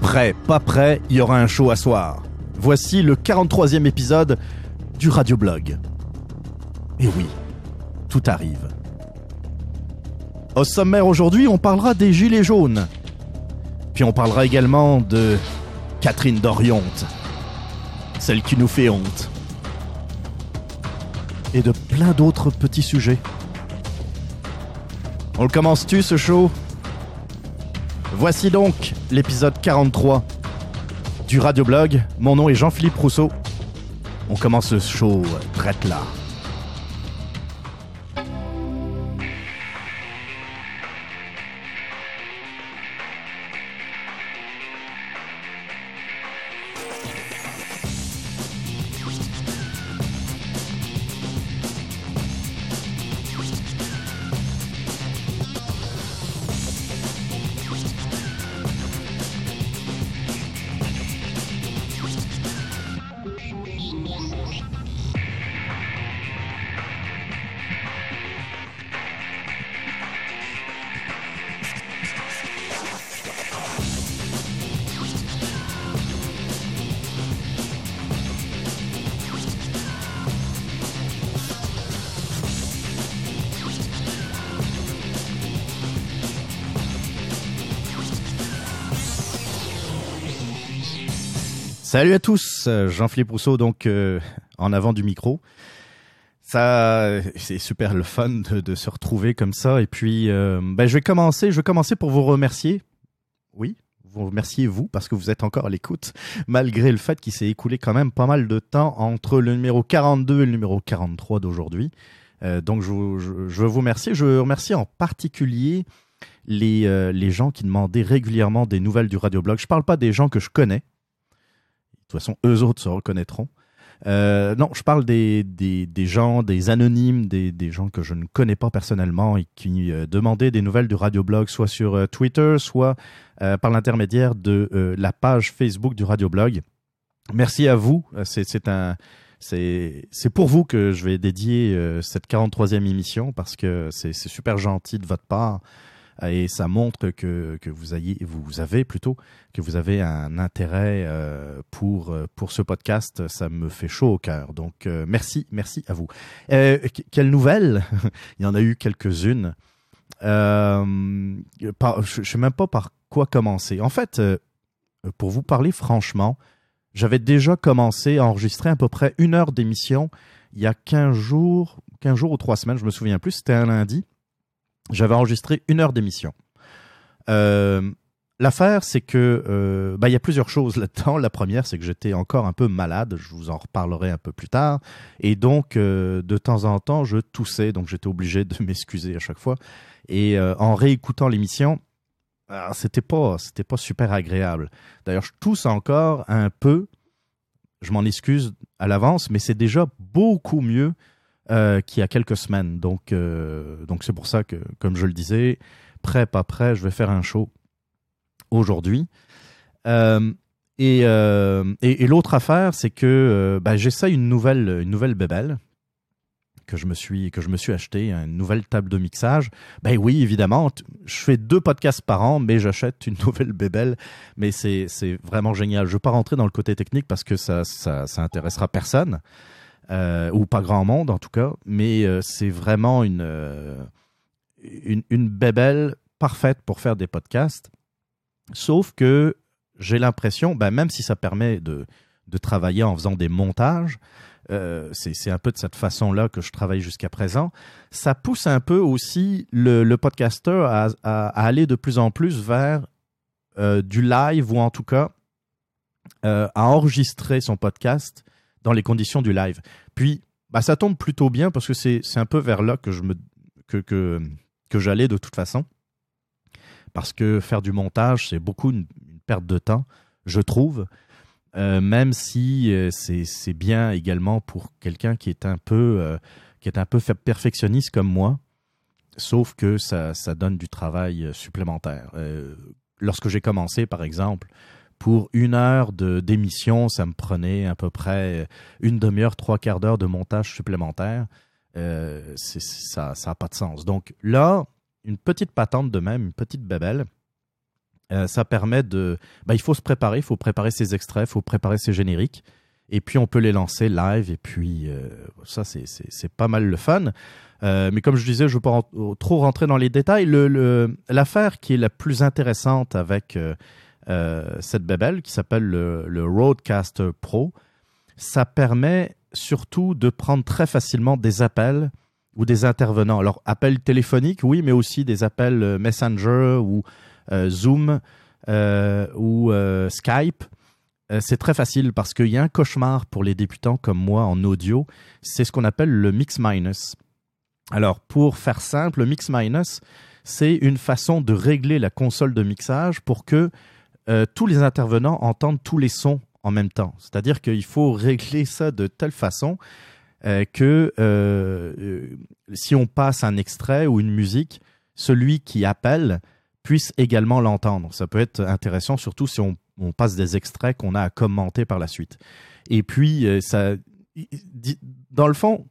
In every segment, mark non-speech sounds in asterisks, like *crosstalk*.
Prêt, pas prêt, il y aura un show à soir. Voici le 43e épisode du Radioblog. Et oui, tout arrive. Au sommaire aujourd'hui, on parlera des Gilets jaunes. Puis on parlera également de Catherine Dorionte, celle qui nous fait honte. Et de plein d'autres petits sujets. On le commence-tu ce show? Voici donc l'épisode 43 du Radioblog. Mon nom est Jean-Philippe Rousseau. On commence ce show prête là. Salut à tous, Jean-Philippe Rousseau donc euh, en avant du micro. Ça, c'est super le fun de, se retrouver comme ça. Et puis, euh, ben, je vais commencer. Je vais commencer pour vous remercier. Oui, vous remercier vous parce que vous êtes encore à l'écoute, malgré le fait qu'il s'est écoulé quand même pas mal de temps entre le numéro 42 et le numéro 43 d'aujourd'hui. Euh, donc, je, veux vous remercier. Je veux remercier en particulier les, les gens qui demandaient régulièrement des nouvelles du radioblog. Je parle pas des gens que je connais de toute façon, eux autres se reconnaîtront. Euh, non, je parle des, des, gens, des anonymes, des, des gens que je ne connais pas personnellement et qui euh, demandaient des nouvelles du radioblog, soit sur euh, Twitter, soit par l'intermédiaire de la page Facebook du radioblog. Merci à vous. C'est c'est pour vous que je vais dédier cette 43e émission parce que c'est super gentil de votre part et ça montre que, que vous, ayez, vous avez plutôt que vous avez un intérêt euh, pour, pour ce podcast. Ça me fait chaud au cœur. Donc euh, merci, merci à vous. Euh, quelle nouvelle *laughs* Il y en a eu quelques-unes. Euh, je ne sais même pas par quoi commencer. En fait, euh, pour vous parler franchement, j'avais déjà commencé à enregistrer à peu près une heure d'émission il y a 15 jours, 15 jours ou trois semaines, je me souviens plus, c'était un lundi j'avais enregistré une heure d'émission. Euh, L'affaire, c'est que euh, bah, il y a plusieurs choses là-dedans. La première, c'est que j'étais encore un peu malade. Je vous en reparlerai un peu plus tard. Et donc, euh, de temps en temps, je toussais. Donc, j'étais obligé de *laughs* m'excuser à chaque fois. Et en réécoutant l'émission, c'était pas, c'était pas super agréable. D'ailleurs, je tousse encore un peu. Je m'en excuse à l'avance, mais c'est déjà beaucoup mieux euh, qui a quelques semaines. Donc, euh, donc c'est pour ça que, comme je le disais, prêt, pas prêt, je vais faire un show aujourd'hui. Euh, et, et, l'autre affaire, c'est que ben, j'essaie une nouvelle, une nouvelle bébelle que je me suis que je me suis acheté une nouvelle table de mixage. Ben oui, évidemment, je fais deux podcasts par an, mais j'achète une *laughs* nouvelle bébelle. Mais c'est vraiment génial. Je veux pas rentrer dans le côté technique parce que ça ça, ça intéressera personne euh, ou pas grand monde en tout cas, mais euh, c'est vraiment une, euh, une, une bébelle parfaite pour faire des podcasts. Sauf que j'ai l'impression, ben, même si ça permet de, de travailler en faisant des montages, c'est un peu de cette façon-là que je travaille jusqu'à présent. Ça pousse un peu aussi le, le podcaster à, aller de plus en plus vers du live ou en tout cas à enregistrer son podcast dans les conditions du live. Puis, bah, ça tombe plutôt bien parce que c'est un peu vers là que je que, que, j'allais de toute façon. Parce que faire du montage, c'est beaucoup une, perte de temps, je trouve. Euh, même si euh, c'est bien également pour quelqu'un qui est un peu euh, qui est un peu perfectionniste comme moi, sauf que ça, ça donne du travail supplémentaire. Euh, lorsque j'ai commencé, par exemple, pour une heure de d'émission, ça me prenait à peu près une demi-heure, trois quarts d'heure de montage supplémentaire. Euh, ça n'a pas de sens. Donc là, une petite patente de même, une petite bébelle, euh, ça permet de... Ben, il faut se préparer, il faut préparer ses extraits, il faut préparer ses génériques, et puis on peut les lancer live, et puis euh, ça, c'est pas mal le fun. mais comme je disais, je ne veux pas trop rentrer dans les détails. L'affaire qui est la plus intéressante avec cette bébelle, qui s'appelle le, Roadcaster Pro, ça permet surtout de prendre très facilement des appels ou des intervenants. Alors, appels téléphoniques, oui, mais aussi des appels euh, Messenger ou euh, Zoom euh, ou Skype. c'est très facile parce qu'il y a un cauchemar pour les débutants comme moi en audio. C'est ce qu'on appelle le mix-minus. Alors, pour faire simple, le mix-minus, c'est une façon de régler la console de mixage pour que tous les intervenants entendent tous les sons en même temps. C'est-à-dire qu'il faut régler ça de telle façon euh, que euh, euh, si on passe un extrait ou une musique, celui qui appelle puisse également l'entendre. Ça peut être intéressant, surtout si on, passe des extraits qu'on a à commenter par la suite. Et puis, dans le fond,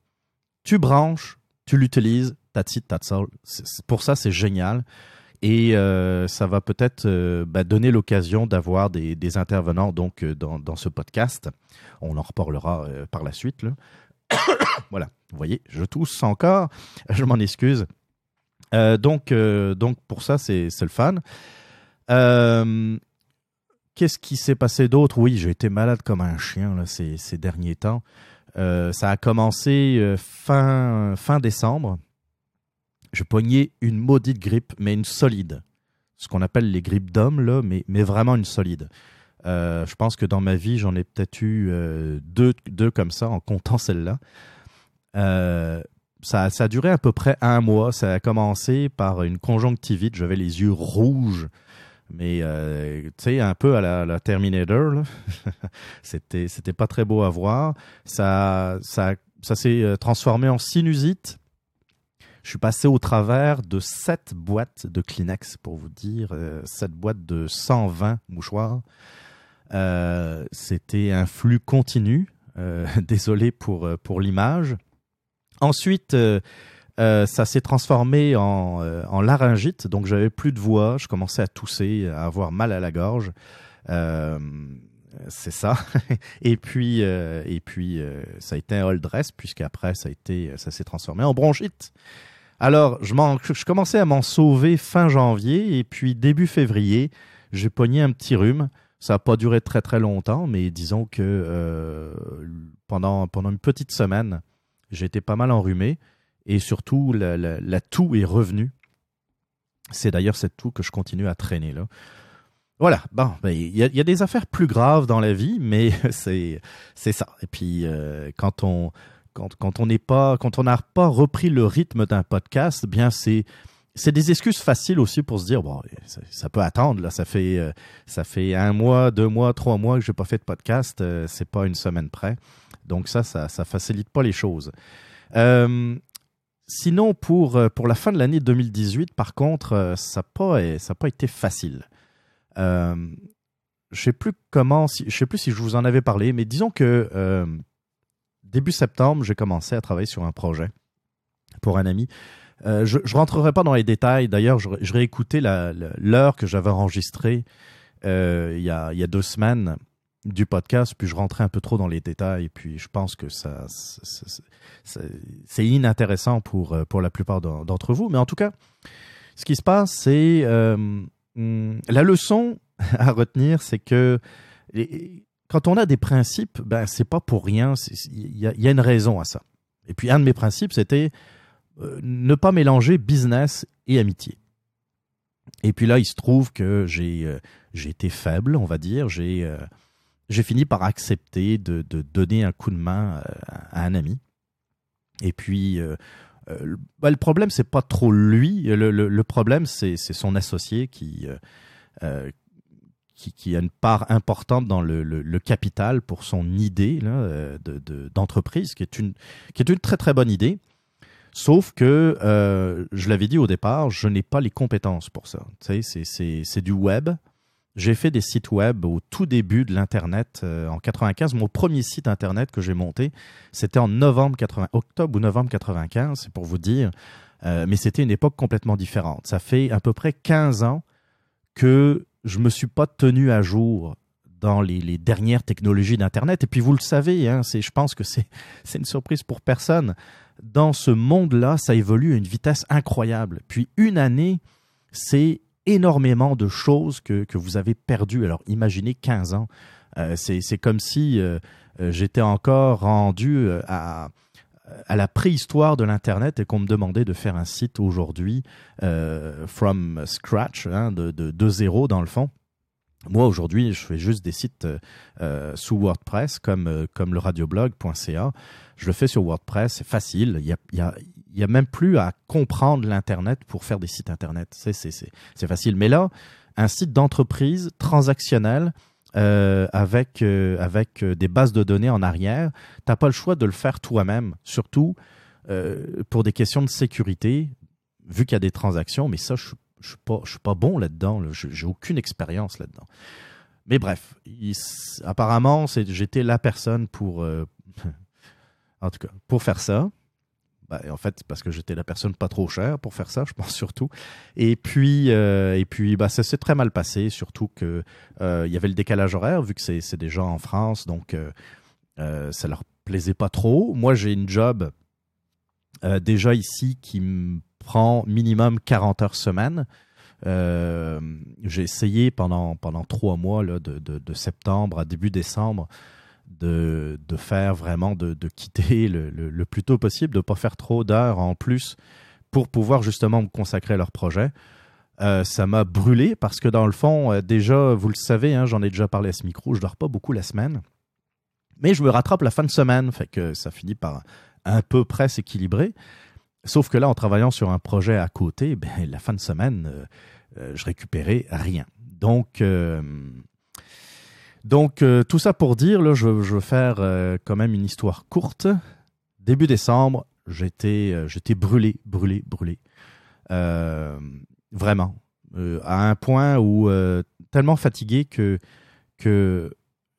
tu branches, tu l'utilises, that's it, that's all. Pour ça, c'est génial. Et euh, ça va peut-être euh, bah, donner l'occasion d'avoir des, intervenants donc euh, dans, ce podcast. On en reparlera par la suite. *coughs* voilà, vous voyez, je tousse encore, je m'en excuse. donc, donc pour ça, c'est le fan. Qu'est-ce qui s'est passé d'autre? Oui, j'ai été malade comme un chien ces, ces derniers temps. ça a commencé fin, fin décembre je pognais une maudite grippe, mais une solide. Ce qu'on appelle les grippes d'homme, là, mais, vraiment une solide. Euh, je pense que dans ma vie, j'en ai peut-être eu euh, deux, comme ça, en comptant celle-là. Euh, ça, a duré à peu près un mois. Ça a commencé par une conjonctivite. J'avais les yeux rouges, mais tu sais, un peu à la, Terminator. *laughs* c'était, pas très beau à voir. Ça s'est transformé en sinusite je suis passé au travers de sept boîtes de Kleenex, pour vous dire, euh, sept boîtes de 120 mouchoirs. Euh, c'était un flux continu. Euh, *laughs* désolé pour, pour l'image. Ensuite, ça s'est transformé en, en, laryngite, donc j'avais plus de voix, je commençais à tousser, à avoir mal à la gorge. C'est ça. *laughs* et puis, et puis ça a été un hold dress, puisqu'après, ça, a été, ça s'est transformé en bronchite. Alors, je, je commençais à m'en sauver fin janvier et puis début février, j'ai pogné un petit rhume. Ça n'a pas duré très très longtemps, mais disons que euh, pendant, pendant une petite semaine, j'étais pas mal enrhumé et surtout la, toux est revenue. C'est d'ailleurs cette toux que je continue à traîner là. Voilà, bon, ben, il y, a, des affaires plus graves dans la vie, mais *laughs* c'est c'est ça. Et puis euh, quand on quand, on n'est pas, quand on n'a pas repris le rythme d'un podcast, eh bien c'est c'est des excuses faciles aussi pour se dire bon ça, peut attendre là. Ça fait euh, ça fait un mois deux mois trois mois que j'ai pas fait de podcast euh, c'est pas une semaine près. Donc ça ça facilite pas les choses. Euh, sinon pour pour la fin de l'année 2018 par contre ça pas ça pas été facile je sais plus comment je sais plus si je vous en avais parlé mais disons que début septembre, j'ai commencé à travailler sur un projet pour un ami. Euh, je ne rentrerai pas dans les détails. D'ailleurs, je, je réécoutais l'heure que j'avais enregistrée euh, il, y a, deux semaines du podcast, puis je rentrais un peu trop dans les détails, puis je pense que c'est inintéressant pour, euh, la plupart d'entre vous. Mais en tout cas, ce qui se passe, c'est la leçon *laughs* à retenir, c'est que quand on a des principes, ben c'est pas pour rien. Il y, a une raison à ça. Et puis un de mes principes, c'était euh, ne pas mélanger business et amitié. Et puis là, il se trouve que j'ai euh, été faible, on va dire. J'ai euh, j'ai fini par accepter de, de, donner un coup de main à un ami. Et puis bah, le problème, c'est pas trop lui. Le, problème, c'est son associé qui qui, a une part importante dans le, capital pour son idée euh, d'entreprise, qui, est une, qui est une très très bonne idée. Sauf que, euh, je l'avais dit au départ, je n'ai pas les compétences pour ça. C'est du web. J'ai fait des sites web au tout début de l'internet en 95. Mon premier site internet que j'ai monté, c'était en novembre 80, octobre ou novembre 95, c'est pour vous dire. mais c'était une époque complètement différente. Ça fait à peu près 15 ans que je me suis pas tenu à jour dans les, dernières technologies d'Internet. Et puis vous le savez, hein, je pense que *laughs* c'est une surprise pour personne. Dans ce monde-là, ça évolue à une vitesse incroyable. Puis une année, c'est énormément de choses que, vous avez perdues. Alors imaginez 15 ans. Euh, c'est comme si euh, euh, j'étais encore rendu à, à la préhistoire de l'Internet et qu'on me demandait de faire un site aujourd'hui from scratch, hein, de, de, zéro dans le fond. Moi, aujourd'hui, je fais juste des sites euh, sous WordPress comme, euh, comme le radioblog.ca. Je le fais sur WordPress, c'est facile. Il y, a, y a, même plus à comprendre l'Internet pour faire des sites Internet. C'est facile. Mais là, un site d'entreprise transactionnel euh, avec, euh, avec des bases de données en arrière, tu n'as pas le choix de le faire toi-même, surtout pour des questions de sécurité, vu qu'il y a des transactions. Mais ça, je je suis pas, bon là-dedans. Là. J'ai aucune expérience là-dedans. Mais bref, apparemment, j'étais la personne pour, euh, *laughs* en tout cas, pour faire ça. Ben, en fait, parce que j'étais la personne pas trop chère pour faire ça, *laughs* je pense surtout. Et puis, euh, et puis, bah, ça s'est très mal passé, surtout que euh, y avait le décalage horaire, vu que c'est des gens en France, donc ça leur plaisait pas trop. Moi, j'ai une job déjà ici qui me prend minimum 40 heures semaine. Euh, j'ai essayé pendant, pendant trois mois, là, de, septembre à début décembre, de, de faire vraiment, de, de quitter le, le, plus tôt possible, de ne pas faire trop d'heures en plus pour pouvoir justement me consacrer à leur projet. Euh, ça m'a brûlé parce que dans le fond, euh, déjà, vous le savez, hein, j'en ai déjà parlé à ce micro, je dors pas beaucoup la semaine. Mais je me rattrape la fin de semaine, fait que ça finit par un peu près s'équilibrer. Sauf que là, en travaillant sur un projet à côté, ben, la fin de semaine, euh, je récupérais rien. Donc, euh, donc tout ça pour dire, là, je, veux faire quand même une histoire courte. Début décembre, j'étais, j'étais brûlé, brûlé, brûlé. vraiment. à un point où tellement fatigué que, que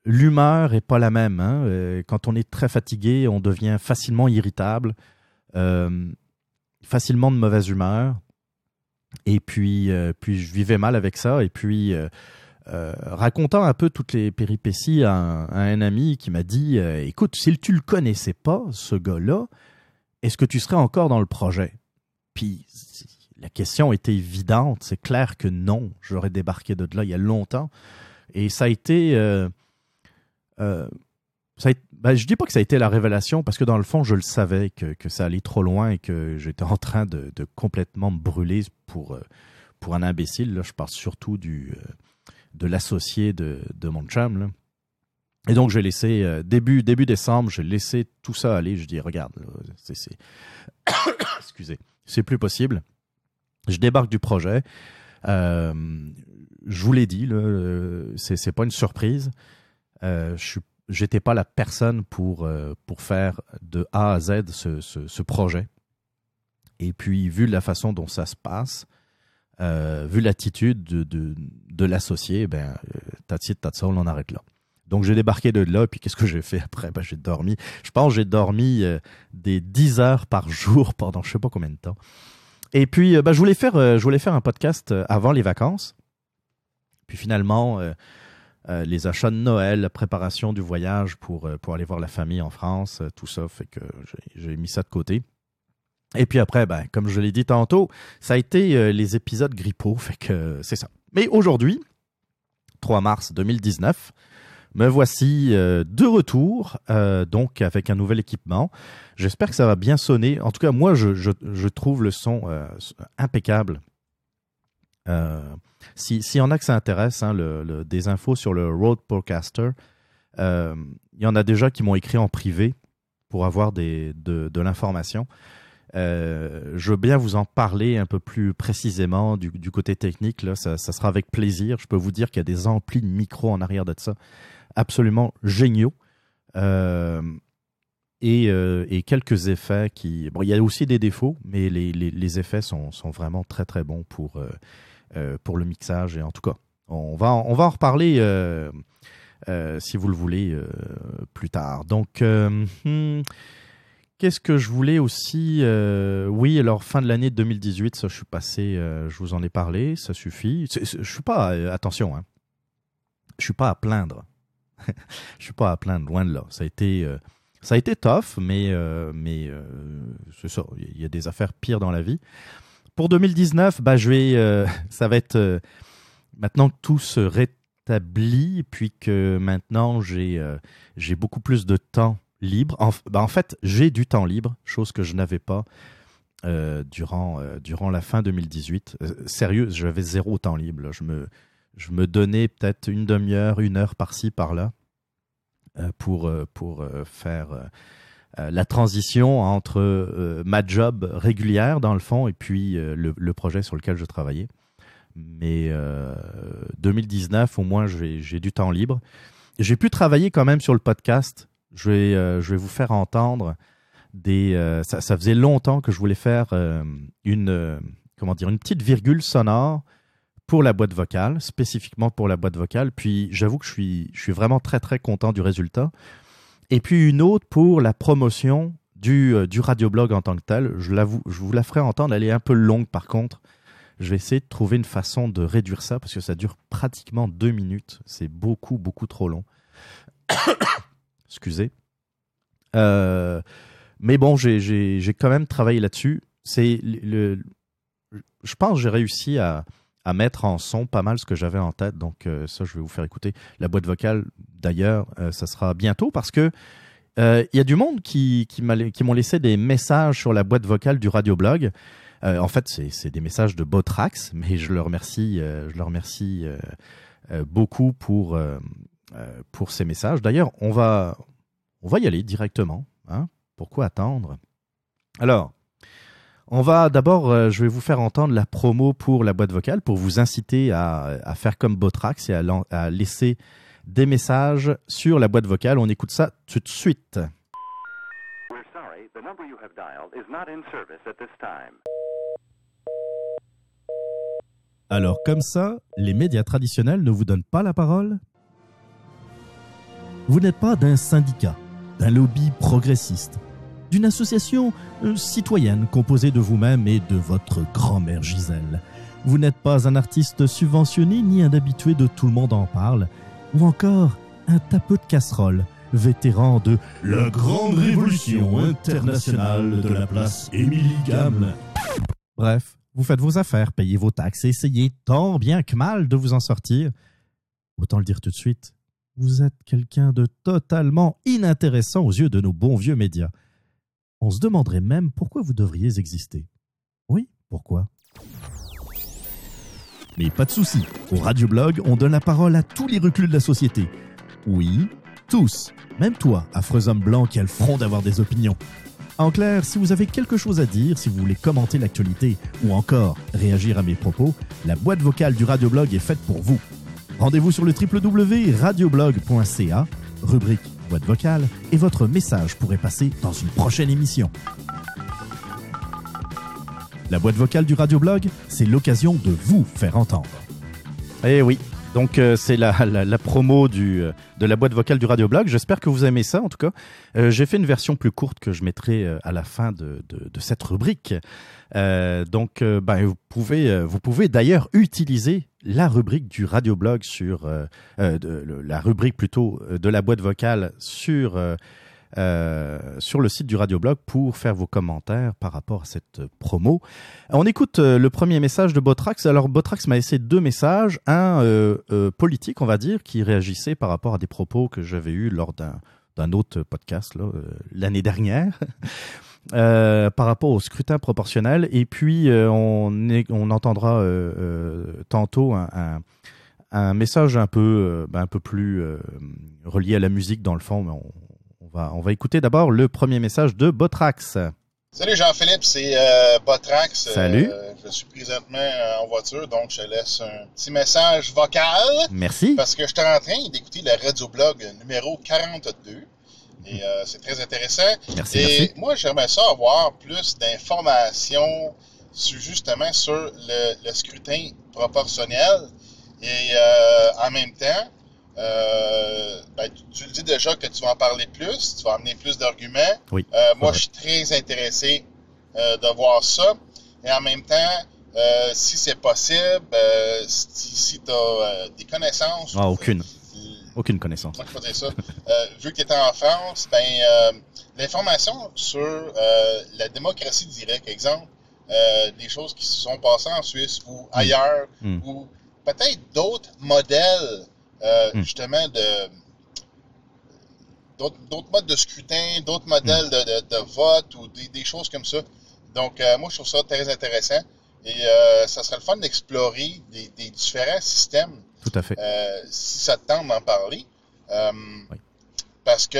l'humeur est pas la même. Hein. Quand on est très fatigué, on devient facilement irritable facilement de mauvaise humeur. Et puis, euh, puis je vivais mal avec ça. Et puis, euh, euh, racontant un peu toutes les péripéties à un, ami qui m'a dit Écoute, si tu le connaissais pas, ce gars-là, est-ce que tu serais encore dans le projet? Puis la question était évidente. C'est clair que non. J'aurais débarqué de là il y a longtemps. Et ça a été. ça a ben, je dis pas que ça a été la révélation parce que dans le fond, je le savais que, que ça allait trop loin et que j'étais en train de, complètement me brûler pour, euh, pour un imbécile. Là, je parle surtout du, euh, de l'associé de, de mon chum. Là. Et donc, j'ai laissé, euh, début, début décembre, j'ai laissé tout ça aller. Je dis, regarde, c'est, *coughs* excusez, c'est plus possible. Je débarque du projet. je vous l'ai dit, là, c'est, c'est pas une surprise. je suis j'étais pas la personne pour, euh, pour faire de A à Z ce, ce, projet. Et puis, vu la façon dont ça se passe, euh, vu l'attitude de, de, l'associé, ben, Tati de on en arrête là. Donc, j'ai débarqué de là, puis qu'est-ce que j'ai fait après? Ben, j'ai dormi. Je pense j'ai dormi euh, des 10 heures par jour *laughs* pendant je sais pas combien de temps. Et puis, ben, je, voulais faire, je voulais faire un podcast avant les vacances. Puis finalement, euh, les achats de Noël, la préparation du voyage pour, euh, pour aller voir la famille en France, euh, tout ça fait que j'ai mis ça de côté. Et puis après, ben, comme je l'ai dit tantôt, ça a été les épisodes grippaux, fait que c'est ça. Mais aujourd'hui, 3 mars 2019, me voici de retour, donc avec un nouvel équipement. J'espère que ça va bien sonner. En tout cas, moi, je, trouve le son impeccable. Euh, S'il y en a que ça intéresse, hein, des infos sur le Road Podcaster, euh, il y en a déjà qui m'ont écrit en privé pour avoir de l'information. Euh, je veux bien vous en parler un peu plus précisément du, côté technique. Ça, sera avec plaisir. Je peux vous dire qu'il y a des amplis de micro en arrière de ça, absolument géniaux. Euh, et, euh, et, quelques effets qui... Bon, il y a aussi des défauts, mais les, effets sont, vraiment très très bons pour, le mixage. Et en tout cas, on va, on va en reparler si vous le voulez plus tard. Donc, hmm, Qu'est-ce que je voulais aussi Oui, alors fin de l'année 2018, ça je suis passé, je vous en ai parlé, ça suffit. je suis pas, attention, hein, je suis pas à plaindre. *laughs* je suis pas à plaindre, loin de là. Ça a été, euh, ça a été tough, mais, euh, mais euh, c'est ça. Il y a des affaires pires dans la vie. Pour 2019, bah, je vais, *laughs* ça va être maintenant que tout se rétablit, puis que maintenant j'ai, j'ai beaucoup plus de temps libre. En, bah, en fait, j'ai du temps libre, chose que je n'avais pas. durant, durant la fin 2018. sérieux, j'avais zéro temps libre. Je me, je me donnais peut-être une demi-heure, une heure par-ci, par-là euh, pour, euh, pour euh, faire la transition entre ma job régulière, dans le fond, et puis le, projet sur lequel je travaillais. Mais 2019, au moins, j'ai du temps libre. J'ai pu travailler quand même sur le podcast. Je vais, je vais vous faire entendre des. Ça, ça, faisait longtemps que je voulais faire une, comment dire, une petite virgule sonore pour la boîte vocale, spécifiquement pour la boîte vocale. Puis j'avoue que je suis, je suis vraiment très très content du résultat. Et puis une autre pour la promotion du, euh, du radioblog en tant que tel. Je, je vous la ferai entendre, elle est un peu longue par contre. Je vais essayer de trouver une façon de réduire ça parce que ça dure pratiquement deux minutes. C'est beaucoup, beaucoup trop long. Excusez. Euh, mais bon, j'ai quand même travaillé là-dessus. C'est le, je pense que j'ai réussi à, à mettre en son pas mal ce que j'avais en tête. Donc euh, ça, je vais vous faire écouter. La boîte vocale, d'ailleurs, euh, ça sera bientôt parce que il y a du monde qui, qui m'ont laissé des messages sur la boîte vocale du radioblog. en fait, c'est des messages de Botrax, mais je leur remercie, je leur remercie beaucoup pour, pour ces messages. D'ailleurs, on va, on va y aller directement. Hein. Pourquoi attendre? Alors, on va d'abord, euh, je vais vous faire entendre la promo pour la boîte vocale pour vous inciter à, faire comme Botrax et à, laisser des messages sur la boîte vocale. On écoute ça tout de suite. Alors comme ça, les médias traditionnels ne vous donnent pas la parole? Vous n'êtes pas d'un syndicat, d'un lobby progressiste d'une association euh, citoyenne composée de vous-même et de votre grand-mère Gisèle. Vous n'êtes pas un artiste subventionné ni un habitué de Tout le monde en parle, ou encore un tapeux de casserole, vétéran de la grande révolution internationale de la place Émilie Gamme. Bref, vous faites vos affaires, payez vos taxes essayez tant bien que mal de vous en sortir. Autant le dire tout de suite, vous êtes quelqu'un de totalement inintéressant aux yeux de nos bons vieux médias. On se demanderait même pourquoi vous devriez exister. Oui, pourquoi? Mais pas de souci, au Radioblog, on donne la parole à tous les reculs de la société. Oui, tous, même toi, affreux homme blanc qui a le front d'avoir des opinions. En clair, si vous avez quelque chose à dire, si vous voulez commenter l'actualité ou encore réagir à mes propos, la boîte vocale du Radioblog est faite pour vous. Rendez-vous sur le www.radioblog.ca, rubrique boîte vocale et votre message pourrait passer dans une prochaine émission. La boîte vocale du radioblog, c'est l'occasion de vous faire entendre. Eh oui, donc euh, c'est la, la, promo euh, de la boîte vocale du radioblog. J'espère que vous aimez ça en tout cas. Euh, j'ai fait une version plus courte que je mettrai à la fin de, cette rubrique. donc ben, vous pouvez d'ailleurs utiliser la rubrique du radioblog sur euh, euh, la rubrique plutôt euh, de la boîte vocale sur sur le site du radioblog pour faire vos commentaires par rapport à cette promo. On écoute le premier message de Botrax. Alors Botrax m'a laissé deux messages, un politique on va dire qui réagissait par rapport à des propos que j'avais eus lors d'un autre podcast l'année dernière. Euh, par rapport au scrutin proportionnel. Et puis, euh, on, on entendra euh, tantôt un, un, message un peu, ben, un peu plus relié à la musique dans le fond. Mais on, va, on va écouter d'abord le premier message de Botrax. Salut Jean-Philippe, c'est Botrax. Salut. je suis présentement en voiture, donc je laisse un petit message vocal. Merci. Parce que je suis en train d'écouter le radio-blog numéro 42. Et euh, c'est très intéressant. Merci, Et moi, j'aimerais ça avoir plus d'informations sur, justement sur le, scrutin proportionnel. Et euh, en même temps, euh, ben, tu, tu le dis déjà que tu vas en parler plus, tu vas amener plus d'arguments. Oui. Euh, moi, Ouais. je suis très intéressé euh, de voir ça. Et en même temps, euh, si c'est possible, euh, si, si tu as des connaissances. Ah, aucune. Aucune connaissance. Euh, vu que tu étais en France, ben, euh, l'information sur euh, la démocratie directe, exemple, euh, des choses qui se sont passées en Suisse ou ailleurs, Mm. ou peut-être d'autres modèles, euh, Mm. justement, de d'autres modes de scrutin, d'autres modèles Mm. de, de- de vote ou des, des choses comme ça. Donc, moi, je trouve ça très intéressant. Et ça serait le fun d'explorer des, des différents systèmes Tout à fait. euh, si ça te tente d'en parler. Euh, Oui. Parce que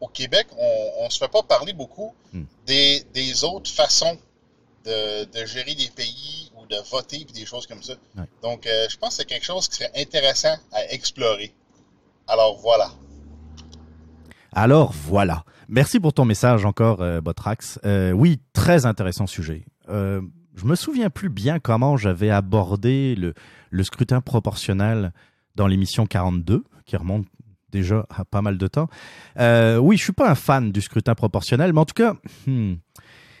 au Québec, on ne se fait pas parler beaucoup Hmm. des, des autres façons de, de gérer des pays ou de voter et des choses comme ça. Donc, euh, je pense que c'est quelque chose qui serait intéressant à explorer. Alors voilà. Alors voilà. Merci pour ton message encore, Botrax. Oui, très intéressant sujet. Je me souviens plus bien comment j'avais abordé le, scrutin proportionnel dans l'émission 42, qui remonte déjà à pas mal de temps. Euh, oui, je suis pas un fan du scrutin proportionnel, mais en tout cas, hmm,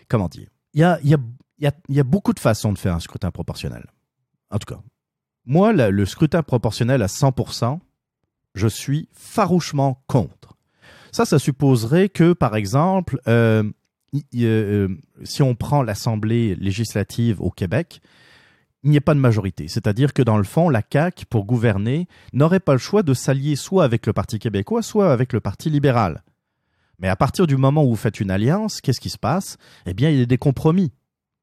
comment dire? Il y a, beaucoup de façons de faire un scrutin proportionnel. En tout cas, moi, le scrutin proportionnel à 100%, je suis farouchement contre. Ça, ça supposerait que, par exemple, euh, euh, si on prend l'Assemblée législative au Québec, il n'y a pas de majorité. C'est-à-dire que dans le fond, la CAQ, pour gouverner, n'aurait pas le choix de s'allier soit avec le Parti québécois, soit avec le Parti libéral. Mais à partir du moment où vous faites une alliance, qu'est-ce qui se passe? Eh bien, il y a des compromis.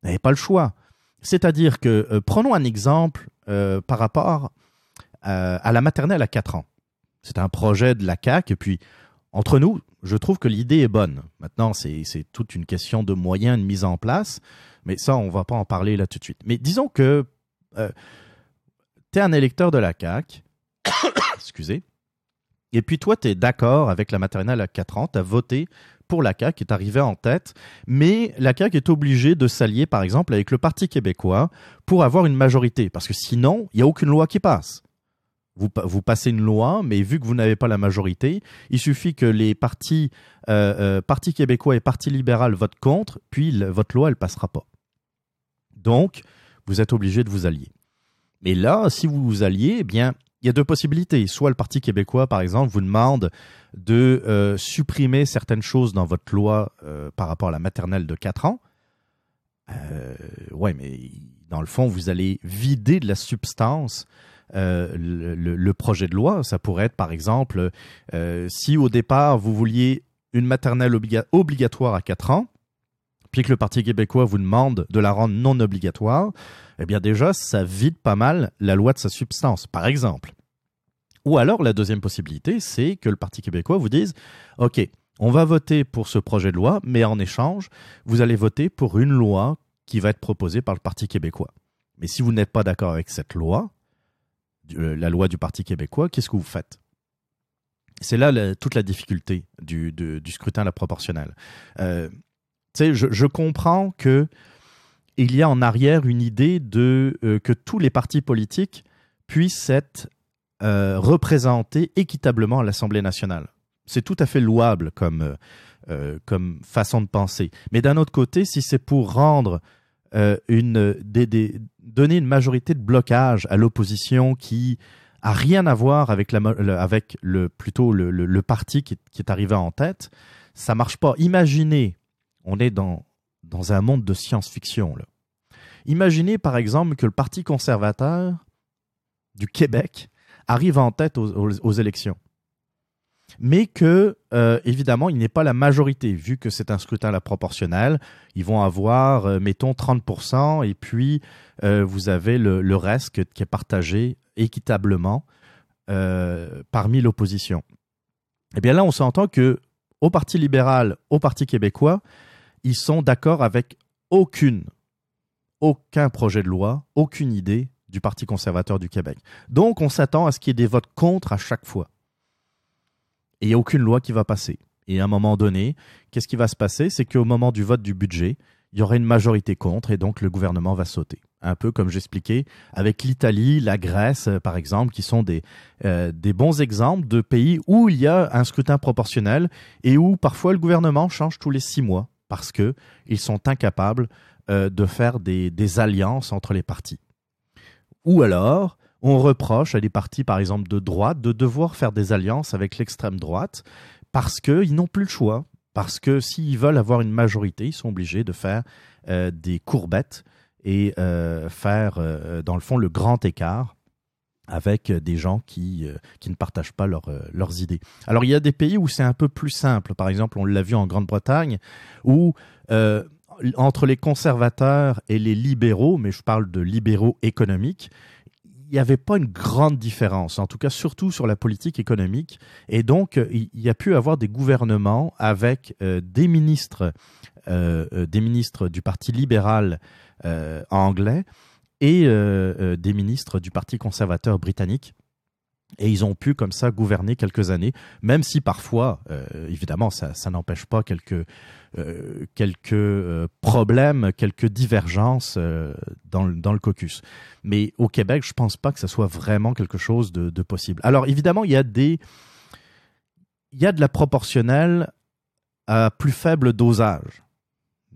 Vous n'avez pas le choix. C'est-à-dire que, euh, prenons un exemple euh, par rapport euh, à la maternelle à 4 ans. C'est un projet de la CAQ, et puis entre nous, je trouve que l'idée est bonne. Maintenant, c'est toute une question de moyens de mise en place, mais ça, on va pas en parler là tout de suite. Mais disons que euh, tu es un électeur de la CAQ, *coughs* excusez, et puis toi, tu es d'accord avec la maternelle à 4 ans, tu as voté pour la CAQ, qui est arrivé en tête, mais la CAQ est obligée de s'allier, par exemple, avec le Parti québécois pour avoir une majorité, parce que sinon, il n'y a aucune loi qui passe. Vous, pa- vous passez une loi, mais vu que vous n'avez pas la majorité, il suffit que les partis, euh, euh, Parti québécois et Parti libéral votent contre, puis votre loi, elle passera pas. Donc, vous êtes obligé de vous allier. Mais là, si vous vous alliez, eh bien, il y a deux possibilités. Soit le Parti québécois, par exemple, vous demande de euh, supprimer certaines choses dans votre loi par rapport à la maternelle de 4 ans. Ouais, mais dans le fond, vous allez vider de la substance euh, le, projet de loi. Ça pourrait être, par exemple, euh, si au départ, vous vouliez une maternelle obliga- obligatoire à 4 ans, puis que le Parti québécois vous demande de la rendre non obligatoire, eh bien déjà, ça vide pas mal la loi de sa substance, par exemple. Ou alors, la deuxième possibilité, c'est que le Parti québécois vous dise, OK, on va voter pour ce projet de loi, mais en échange, vous allez voter pour une loi qui va être proposée par le Parti québécois. Mais si vous n'êtes pas d'accord avec cette loi, la loi du Parti québécois, qu'est-ce que vous faites? C'est là toute la difficulté du, du scrutin à la proportionnelle. Euh, je, je comprends que il y a en arrière une idée de euh, que tous les partis politiques puissent être euh, représentés équitablement à l'Assemblée nationale. C'est tout à fait louable comme, euh, euh, comme façon de penser. Mais d'un autre côté, si c'est pour rendre euh, des- donner une majorité de blocage à l'opposition qui a rien à voir avec, le- parti qui, est- arrivé en tête, ça marche pas. Imaginez, on est dans, un monde de science-fiction. Imaginez par exemple que le Parti conservateur du Québec arrive en tête aux- aux élections. Mais que, euh, évidemment, il n'est pas la majorité, vu que c'est un scrutin à la proportionnelle. Ils vont avoir, euh, mettons, 30%, et puis euh, vous avez le, reste qui est partagé équitablement parmi l'opposition. Eh bien là, on s'entend que au Parti libéral, au Parti québécois, ils sont d'accord avec aucune, aucun projet de loi, aucune idée du Parti conservateur du Québec. Donc, on s'attend à ce qu'il y ait des votes contre à chaque fois. Et il n'y a aucune loi qui va passer. Et à un moment donné, qu'est-ce qui va se passer? C'est qu'au moment du vote du budget, il y aura une majorité contre et donc le gouvernement va sauter. un peu comme j'expliquais, avec l'Italie, la Grèce, euh, par exemple, qui sont des, euh, des bons exemples de pays où il y a un scrutin proportionnel et où parfois le gouvernement change tous les six mois parce que ils sont incapables euh, de faire des, des alliances entre les partis. Ou alors, on reproche à des partis, par exemple, de droite, de devoir faire des alliances avec l'extrême droite parce qu'ils n'ont plus le choix. Parce que s'ils veulent avoir une majorité, ils sont obligés de faire des courbettes et euh, faire, euh, dans le fond, le grand écart avec des gens qui, euh, qui ne partagent pas leurs idées. Alors il y a des pays où c'est un peu plus simple. Par exemple, on l'a vu en Grande-Bretagne, où entre les conservateurs et les libéraux, mais je parle de libéraux économiques, il n'y avait pas une grande différence, en tout cas surtout sur la politique économique. Et donc, il y a pu avoir des gouvernements avec des ministres, des ministres du Parti libéral euh, anglais et euh, euh, des ministres du Parti conservateur britannique. Et ils ont pu comme ça gouverner quelques années, même si parfois, évidemment, ça, n'empêche pas quelques, quelques problèmes, quelques divergences dans, le, dans le caucus. Mais au Québec, je pense pas que ce soit vraiment quelque chose de, de possible. Alors évidemment, il y a des, il y a de la proportionnelle à plus faible dosage.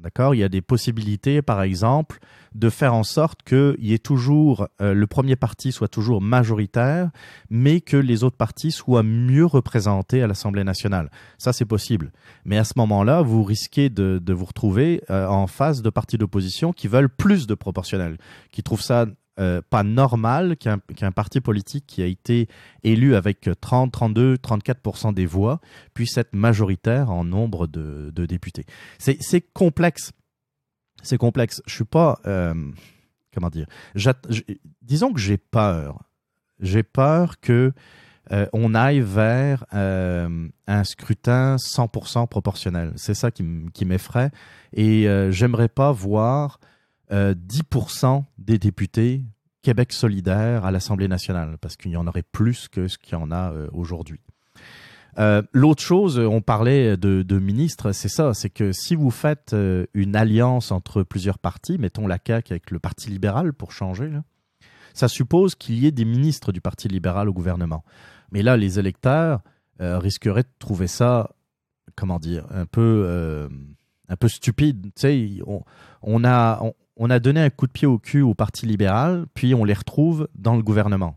D'accord? Il y a des possibilités, par exemple, de faire en sorte que y ait toujours euh, le premier parti soit toujours majoritaire, mais que les autres partis soient mieux représentés à l'Assemblée nationale. Ça, c'est possible. Mais à ce moment-là, vous risquez de, vous retrouver euh, en face de partis d'opposition qui veulent plus de proportionnel, qui trouvent ça euh, pas normal qu'un parti politique qui a été élu avec 30, 32, 34% des voix puisse être majoritaire en nombre de, députés. C'est complexe. C'est complexe. Je suis pas. Euh, comment dire Disons que j'ai peur. J'ai peur que euh, on aille vers un scrutin 100% proportionnel. C'est ça qui m'effraie. Et j'aimerais pas voir 10% euh, des députés Québec solidaire à l'Assemblée nationale, parce qu'il y en aurait plus que ce qu'il y en a euh, aujourd'hui. Euh, l'autre chose, on parlait de, ministres, c'est ça, c'est que si vous faites une alliance entre plusieurs partis, mettons la CAQ avec le Parti libéral pour changer, ça suppose qu'il y ait des ministres du Parti libéral au gouvernement. Mais là, les électeurs risqueraient de trouver ça, comment dire, un peu, un peu stupide. Tu sais, on, a, on a donné un coup de pied au cul au Parti libéral, puis on les retrouve dans le gouvernement.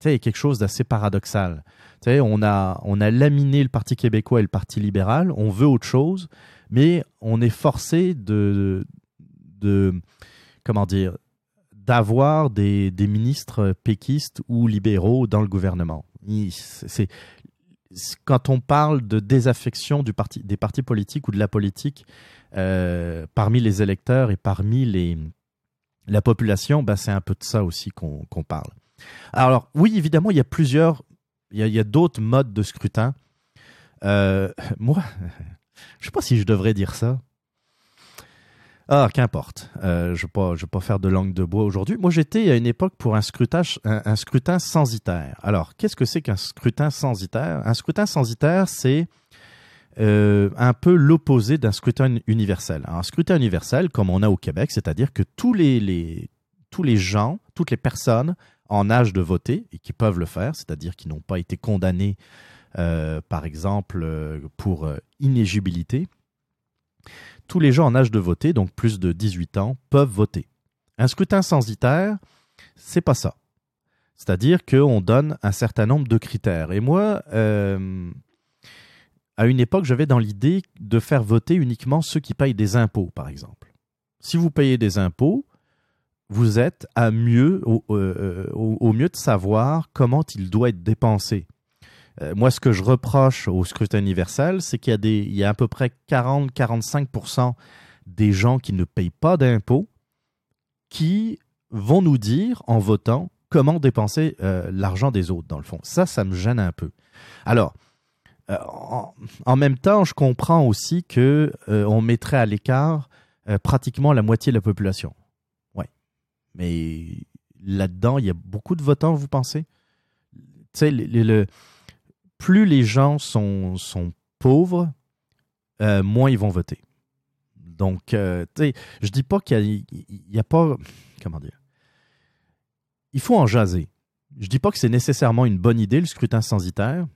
Tu sais, quelque chose d'assez paradoxal. Tu sais, on a, on a laminé le Parti québécois et le Parti libéral, on veut autre chose, mais on est forcé de, de comment dire, d'avoir des, des, ministres péquistes ou libéraux dans le gouvernement. C'est, quand on parle de désaffection du parti, des partis politiques ou de la politique, euh, parmi les électeurs et parmi les, la population, bah, c'est un peu de ça aussi qu'on parle. Alors oui, évidemment, il y a plusieurs, il y a, d'autres modes de scrutin. Euh, *laughs* moi, *laughs* je sais pas si je devrais dire ça. Ah, qu'importe. Euh, je ne vais, pas faire de langue de bois aujourd'hui. Moi, j'étais à une époque pour un, scrutin censitaire. Alors, qu'est-ce que c'est qu'un scrutin censitaire Un scrutin censitaire, c'est euh, un peu l'opposé d'un scrutin universel. un scrutin universel, comme on a au Québec, c'est-à-dire que tous les, gens, toutes les personnes en âge de voter et qui peuvent le faire, c'est-à-dire qui n'ont pas été condamnés, euh, par exemple, pour inégibilité, tous les gens en âge de voter, donc plus de 18 ans, peuvent voter. Un scrutin censitaire, c'est pas ça. C'est-à-dire qu'on donne un certain nombre de critères. Et moi, à une époque, j'avais dans l'idée de faire voter uniquement ceux qui payent des impôts, par exemple. Si vous payez des impôts, vous êtes à mieux, au, euh, mieux de savoir comment il doit être dépensé. Euh, moi, ce que je reproche au scrutin universel, c'est qu'il y a, des, à peu près 40-45% des gens qui ne payent pas d'impôts qui vont nous dire, en votant, comment dépenser euh, l'argent des autres, dans le fond. Ça, ça me gêne un peu. Alors, euh, en, même temps, je comprends aussi que on mettrait à l'écart pratiquement la moitié de la population. Ouais. Mais là-dedans, il y a beaucoup de votants, vous pensez? Tu sais, le, plus les gens sont, pauvres, moins ils vont voter. Donc, tu sais, je dis pas qu'il n'y a, pas, comment dire, il faut en jaser. Je dis pas que c'est nécessairement une bonne idée le scrutin censitaire,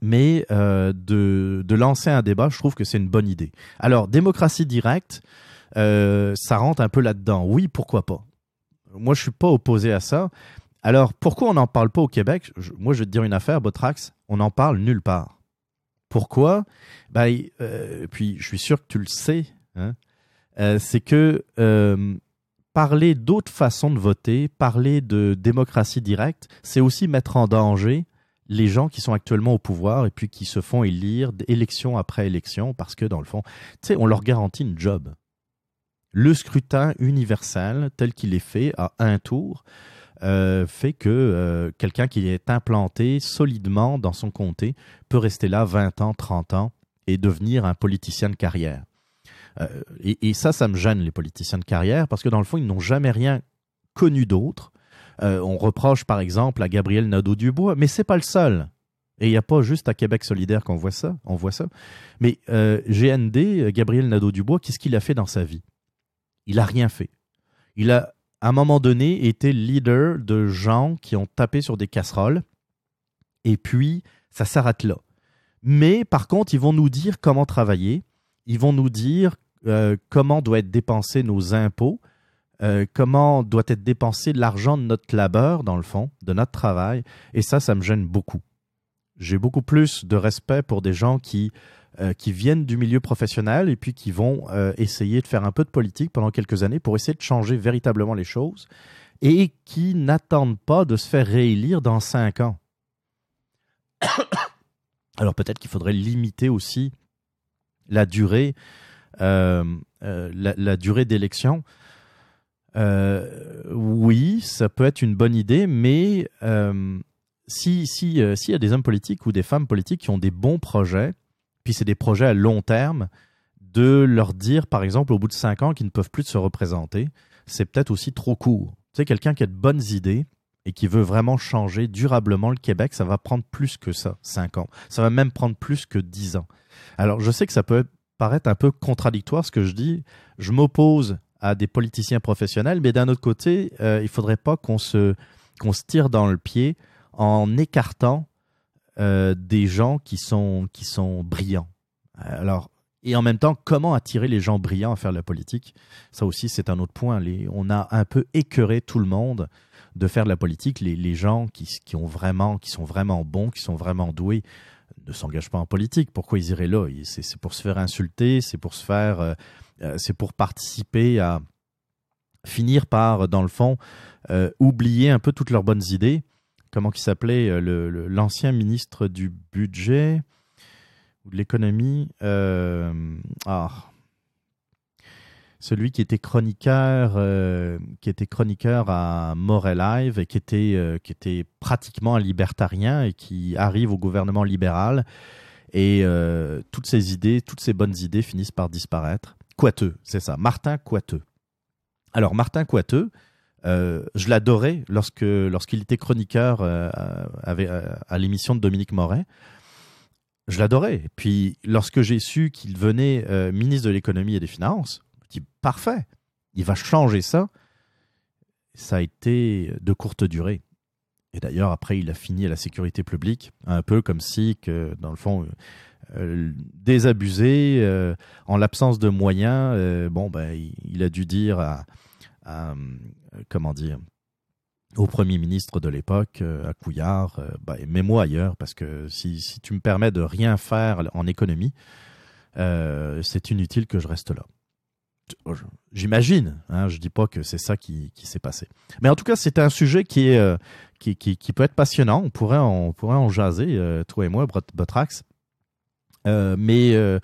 mais euh, de, de, lancer un débat, je trouve que c'est une bonne idée. Alors, démocratie directe, euh, ça rentre un peu là-dedans. Oui, pourquoi pas? Moi, je suis pas opposé à ça. Alors, pourquoi on n'en parle pas au Québec? Moi, je vais te dire une affaire, Botrax, on n'en parle nulle part. Pourquoi? Ben, euh, Puis, je suis sûr que tu le sais. Hein, euh, c'est que euh, parler d'autres façons de voter, parler de démocratie directe, c'est aussi mettre en danger les gens qui sont actuellement au pouvoir et puis qui se font élire élection après élection parce que dans le fond, tu sais, on leur garantit une job. Le scrutin universel tel qu'il est fait à un tour euh, fait que euh, quelqu'un qui est implanté solidement dans son comté peut rester là 20 ans, 30 ans et devenir un politicien de carrière. Euh, et, ça, ça me gêne, les politiciens de carrière, parce que dans le fond, ils n'ont jamais rien connu d'autre. On reproche, par exemple, à Gabriel Nadeau-Dubois, mais c'est pas le seul. Et il n'y a pas juste à Québec solidaire qu'on voit ça, on voit ça. Mais GND, Gabriel Nadeau-Dubois, qu'est-ce qu'il a fait dans sa vie? Il a rien fait. Il a, à un moment donné, été leader de gens qui ont tapé sur des casseroles, et puis ça s'arrête là. Mais par contre, ils vont nous dire comment travailler, ils vont nous dire euh, comment doivent être dépensés nos impôts, euh, comment doit être dépensé l'argent de notre labeur, dans le fond, de notre travail. Et ça, ça me gêne beaucoup. J'ai beaucoup plus de respect pour des gens qui, euh, qui viennent du milieu professionnel et puis qui vont essayer de faire un peu de politique pendant quelques années pour essayer de changer véritablement les choses et qui n'attendent pas de se faire réélire dans cinq ans. *coughs* Alors peut-être qu'il faudrait limiter aussi la durée, euh, euh, la, durée d'élection. Euh, oui, ça peut être une bonne idée, mais si s'il y a des hommes politiques ou des femmes politiques qui ont des bons projets, puis c'est des projets à long terme, de leur dire, par exemple, au bout de cinq ans, qu'ils ne peuvent plus se représenter, c'est peut-être aussi trop court. Tu sais, quelqu'un qui a de bonnes idées et qui veut vraiment changer durablement le Québec, ça va prendre plus que ça, cinq ans. Ça va même prendre plus que dix ans. Alors, je sais que ça peut paraître un peu contradictoire ce que je dis. Je m'oppose à des politiciens professionnels, mais d'un autre côté, euh, il ne faudrait pas qu'on se, qu'on se tire dans le pied en écartant euh, des gens qui sont, qui sont brillants. Alors, et en même temps, comment attirer les gens brillants à faire de la politique? Ça aussi, c'est un autre point. On a un peu écœuré tout le monde de faire de la politique. Les, les gens qui, qui, ont vraiment, qui sont vraiment bons, qui sont vraiment doués, ne s'engagent pas en politique. Pourquoi ils iraient là? C'est pour se faire insulter, c'est pour se faire, euh, euh, c'est pour participer à finir par, dans le fond, oublier un peu toutes leurs bonnes idées. Comment qui s'appelait l'ancien ministre du budget ou de l'économie Ah, celui qui était chroniqueur, euh, qui était chroniqueur à Morel Live et qui était, euh, qui était pratiquement un libertarien et qui arrive au gouvernement libéral. Et euh, toutes ces idées, toutes ces bonnes idées finissent par disparaître. Coiteux, c'est ça, Martin Coiteux. Alors Martin Coiteux, je l'adorais lorsque lorsqu'il était chroniqueur à, à l'émission de Dominique Moret. Je l'adorais. Puis lorsque j'ai su qu'il venait ministre de l'économie et des finances, parfait, il va changer ça. Ça a été de courte durée. Et d'ailleurs, après, il a fini à la sécurité publique, un peu comme si, que, dans le fond, euh, désabusé, euh, en l'absence de moyens, euh, bon, ben, il, a dû dire à, comment dire, au Premier ministre de l'époque, à Couillard, ben, mets-moi ailleurs, parce que si, tu me permets de rien faire en économie, c'est inutile que je reste là. J'imagine, hein, je dis pas que c'est ça qui, s'est passé. Mais en tout cas, c'est un sujet qui, euh, peut être passionnant. On pourrait en, jaser, euh, toi et moi, Botrax. Euh, mais euh,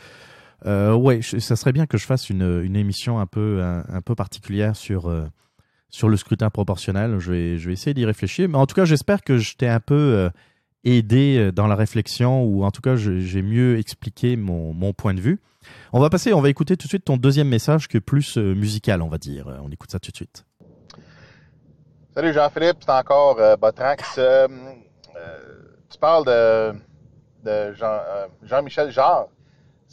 ouais, ça serait bien que je fasse une, émission un peu, un, peu particulière sur, sur le scrutin proportionnel. Je vais, je vais essayer d'y réfléchir. Mais en tout cas, j'espère que je t'ai un peu aidé dans la réflexion ou en tout cas, j'ai mieux expliqué mon, mon point de vue. On va passer, on va écouter tout de suite ton deuxième message qui est plus euh, musical, on va dire. On écoute ça tout de suite. Salut Jean-Philippe, c'est encore euh, Botrax. Euh, tu parles de, Jean, michel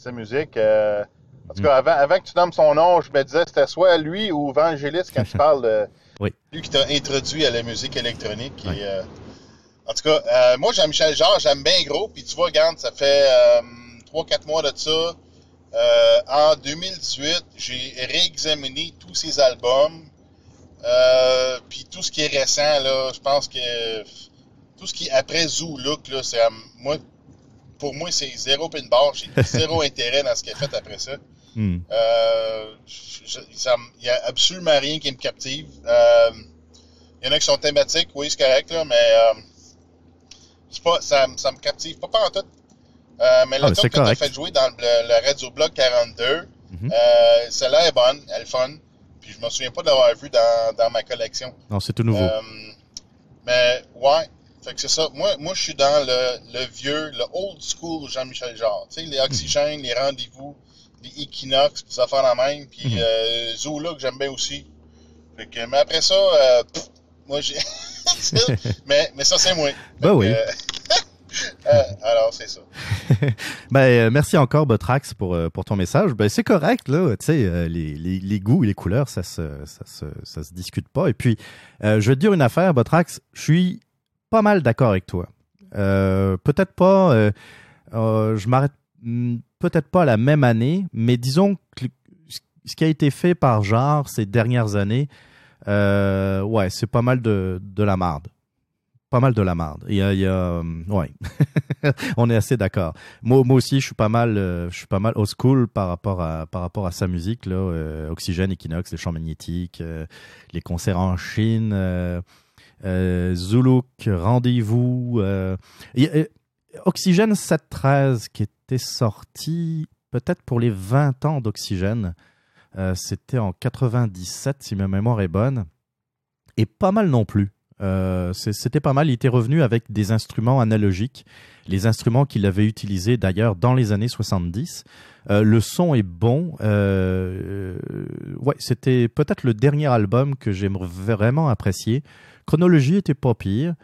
Sa musique. en tout cas, avant, que tu nommes son nom, je me disais c'était soit lui ou Vangelis quand tu *laughs* parles Oui. Lui qui t'a introduit à la musique électronique. Et, euh, en tout cas, euh, moi, Jean-Michel Jarre, j'aime bien gros. Puis tu vois, regarde, ça fait euh, 3-4 mois de ça. Euh, en 2018, j'ai réexaminé tous ses albums. Euh, puis tout ce qui est récent, là, je pense que tout ce qui est après Zoo Look, là, c'est moi, pour moi, c'est zéro pin bar. J'ai *laughs* zéro intérêt dans ce qu'il a fait après ça. Hmm. Euh, il n'y a absolument rien qui me captive. Euh, il y en a qui sont thématiques, oui, c'est correct, là, mais euh, pas, ça, ça me captive pas, pas en tout. Euh, mais Ah, ton c'est que tu as fait jouer dans le, le Radio Blog 42, Mhm. euh, celle-là est bonne, elle est fun. Puis je me souviens pas de l'avoir vu dans, dans ma collection. Non, c'est tout nouveau. Mais ouais, fait que c'est ça. Moi, moi, je suis dans le, le vieux, le old school Jean-Michel Jarre. Tu sais, les oxygènes, les rendez-vous, les équinoxes, des affaires la même. Puis Mhm. euh, Zola que j'aime bien aussi. Fait que, mais après ça, euh, pff, moi j'ai. *laughs* *laughs* mais, mais ça c'est moi. Fait Ben que, oui. euh, *laughs* euh, alors c'est ça. Ben, euh, merci encore, Botrax, pour, euh, pour ton message. Ben, c'est correct, là. Tu sais, les, les, les goûts et les couleurs, ça se, ça se, ça se discute pas. Et puis, euh, je vais te dire une affaire, Botrax. Je suis pas mal d'accord avec toi. Euh, peut-être pas, euh, euh, je m'arrête hmm, peut-être pas la même année, mais disons que ce qui a été fait par genre ces dernières années, ouais, c'est pas mal de, de la marde. Pas mal de la marde. Il y a, euh, ouais. *laughs* On est assez d'accord. Moi, moi aussi, je suis pas mal, je suis pas mal old school par rapport à, par rapport à sa musique là. Oxygène, Equinox, les champs magnétiques, les concerts en Chine, euh, Zuluk, Rendez-vous. euh, euh, Oxygène 713 qui était sorti peut-être pour les 20 ans d'Oxygène. Euh, C'était en 97 si ma mémoire est bonne. Et pas mal non plus. C'était pas mal. Il était revenu avec des instruments analogiques, les instruments qu'il avait utilisés d'ailleurs dans les années 70. Euh, le son est bon. Ouais, c'était peut-être le dernier album que j'ai vraiment apprécié. Chronologie était pas pire.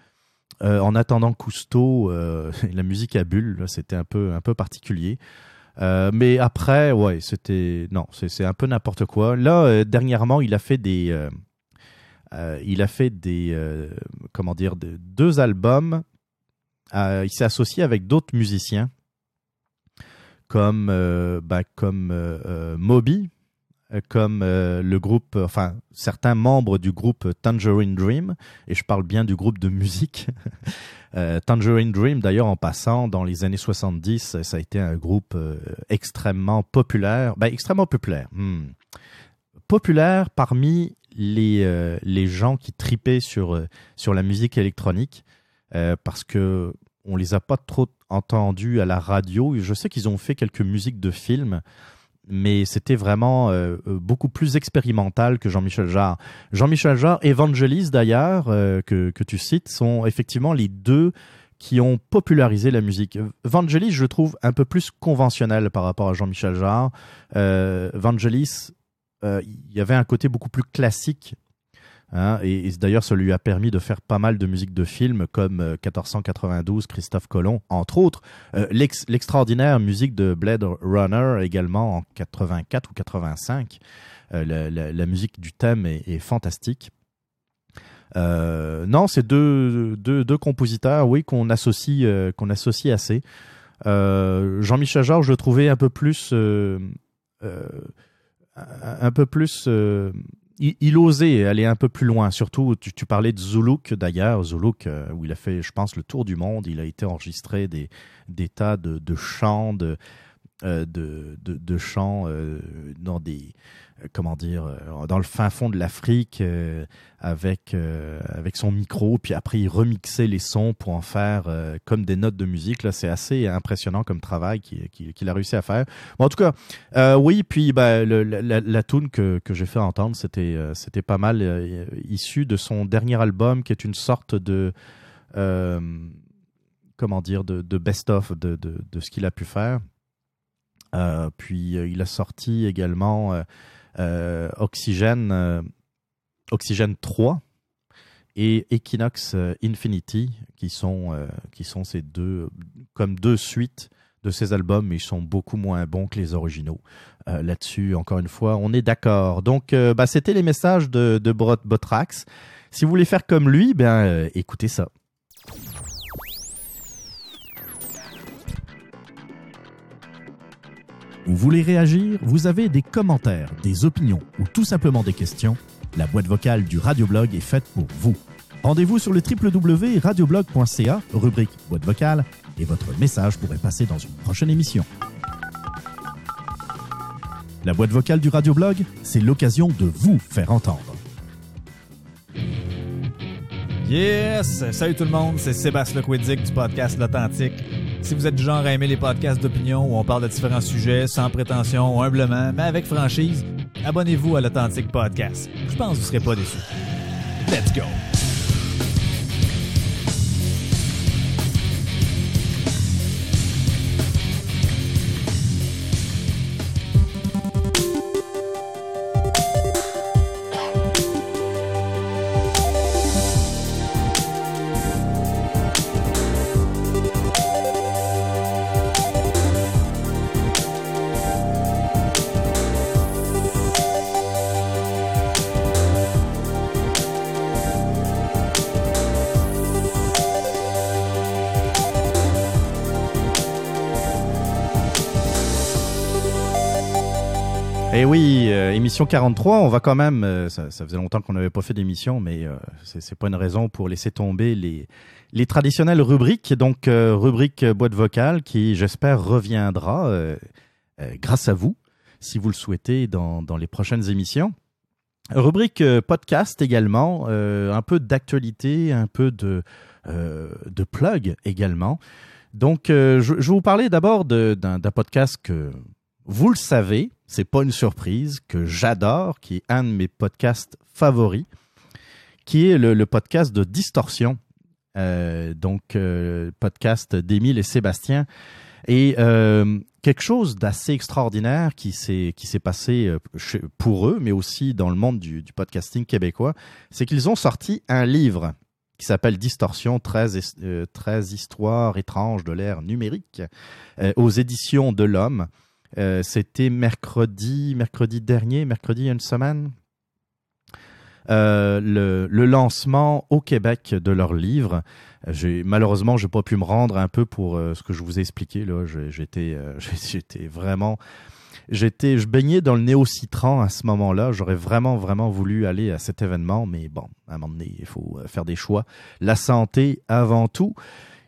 Euh, en attendant Cousteau, euh, *laughs* la musique à bulles, c'était un peu particulier. Euh, mais après, ouais, c'était non, c'est un peu n'importe quoi. Là, dernièrement, il a fait des il a fait des comment dire de- deux albums. Il s'est associé avec d'autres musiciens comme bah, comme Moby, comme euh, le groupe, enfin certains membres du groupe Tangerine Dream, et je parle bien du groupe de musique. *laughs* Euh, Tangerine Dream, d'ailleurs, en passant, dans les années 70, ça a été un groupe euh, extrêmement populaire. Ben, extrêmement populaire. hmm. Populaire parmi les, euh, les gens qui tripaient sur, euh, sur la musique électronique, euh, parce que on les a pas trop entendus à la radio. Je sais qu'ils ont fait quelques musiques de films, mais c'était vraiment euh, euh, beaucoup plus expérimental que Jean-Michel Jarre. Jean-Michel Jarre, Evangelis d'ailleurs, euh, que, que tu cites, sont effectivement les deux qui ont popularisé la musique. Vangelis, je trouve un peu plus conventionnel par rapport à Jean-Michel Jarre. Vangelis, il y avait un côté beaucoup plus classique. Hein, et, d'ailleurs, ça lui a permis de faire pas mal de musique de films comme euh, 1492, Christophe Colomb, entre autres. Euh, l'ex- L'extraordinaire musique de Blade Runner également en 84 ou 85. Euh, la, musique du thème est, fantastique. Euh, non, c'est deux, compositeurs, oui, qu'on associe, euh, assez. Euh, Jean-Michel Jarre, je le trouvais un peu plus, euh, euh, un peu plus. Il, il osait aller un peu plus loin. Surtout, tu, tu parlais de Zuluk d'ailleurs, Zuluk euh, où il a fait, je pense, le tour du monde. Il a été enregistré des, des tas de, de chants, de, de, de, de chants euh, dans des euh, comment dire euh, dans le fin fond de l'Afrique euh, avec euh, avec son micro puis après il remixait les sons pour en faire euh, comme des notes de musique. Là c'est assez impressionnant comme travail qu'il a réussi à faire. Bon, en tout cas euh, oui puis le- la, la, tune que, que j'ai fait entendre c'était euh, c'était pas mal euh, issu de son dernier album qui est une sorte de euh, comment dire de, de best-of de, de, de ce qu'il a pu faire. euh, puis euh, il a sorti également euh, euh, Oxygène, euh, Oxygène 3 et Equinox euh, Infinity, qui sont, euh, ces deux, comme deux suites de ces albums, mais ils sont beaucoup moins bons que les originaux. Euh, là-dessus, encore une fois, on est d'accord. Donc, euh, bah, c'était les messages de, de Botrax. Si vous voulez faire comme lui, ben, euh, écoutez ça. Vous voulez réagir? Vous avez des commentaires, des opinions ou tout simplement des questions? La boîte vocale du Radioblog est faite pour vous. Rendez-vous sur le www.radioblog.ca, rubrique boîte vocale, et votre message pourrait passer dans une prochaine émission. La boîte vocale du Radioblog, c'est l'occasion de vous faire entendre. Yes! Salut tout le monde, c'est Sébastien Lequiddick du podcast L'Authentique. Si vous êtes du genre à aimer les podcasts d'opinion où on parle de différents sujets sans prétention, humblement, mais avec franchise, abonnez-vous à l'Authentique Podcast. Je pense que vous serez pas déçus. Let's go! Oui, euh, émission 43, on va quand même, euh, ça, faisait longtemps qu'on n'avait pas fait d'émission, mais euh, c'est pas une raison pour laisser tomber les, les traditionnelles rubriques. Donc, euh, rubrique boîte vocale qui, j'espère, reviendra euh, grâce à vous, si vous le souhaitez, dans, les prochaines émissions. Rubrique podcast également, un peu d'actualité, un peu de, plug également. Donc, je, je vais vous parler d'abord d'un podcast que vous le savez, c'est pas une surprise, que j'adore, qui est un de mes podcasts favoris, qui est le, podcast de Distorsion. Euh, donc, euh, podcast d'Émile et Sébastien. Et euh, quelque chose d'assez extraordinaire qui s'est passé pour eux, mais aussi dans le monde du, du podcasting québécois, c'est qu'ils ont sorti un livre qui s'appelle Distorsion 13, his- euh, 13 histoires étranges de l'ère numérique aux éditions de l'Homme. Euh, C'était mercredi, mercredi dernier, mercredi une semaine. Euh, le, lancement au Québec de leur livre. Malheureusement j'ai pas pu me rendre un peu pour euh, ce que je vous ai expliqué *laughs* J'étais vraiment j'étais je baignais dans le néo-citran à ce moment-là. J'aurais vraiment vraiment voulu aller à cet événement, mais bon, à un moment donné il faut faire des choix. La santé avant tout.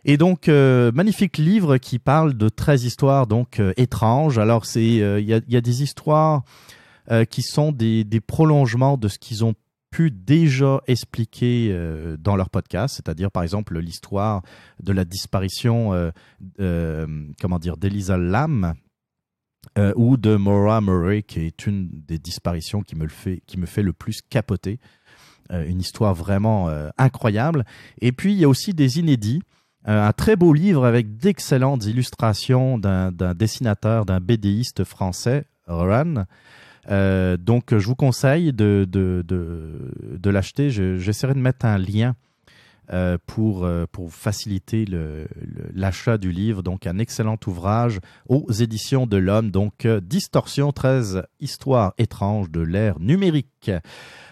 Et donc, euh, magnifique livre qui parle de 13 histoires donc euh, étranges. Alors, c'est euh, il y, a, des histoires qui sont des, prolongements de ce qu'ils ont pu déjà expliquer dans leur podcast, c'est-à-dire par exemple l'histoire de la disparition, comment dire, d'Elisa Lam ou de Maura Murray, qui est une des disparitions qui me le fait, qui me fait le plus capoter. Une histoire vraiment incroyable. Et puis il y a aussi des inédits. Euh, un très beau livre avec d'excellentes illustrations d'un dessinateur, d'un BDiste français, Ron. Euh, donc, je vous conseille de, l'acheter. Je- J'essaierai de mettre un lien euh, pour, euh, pour faciliter l'achat du livre. Donc, un excellent ouvrage aux éditions de l'Homme. Donc, Distorsion 13, Histoire étrange de l'ère numérique.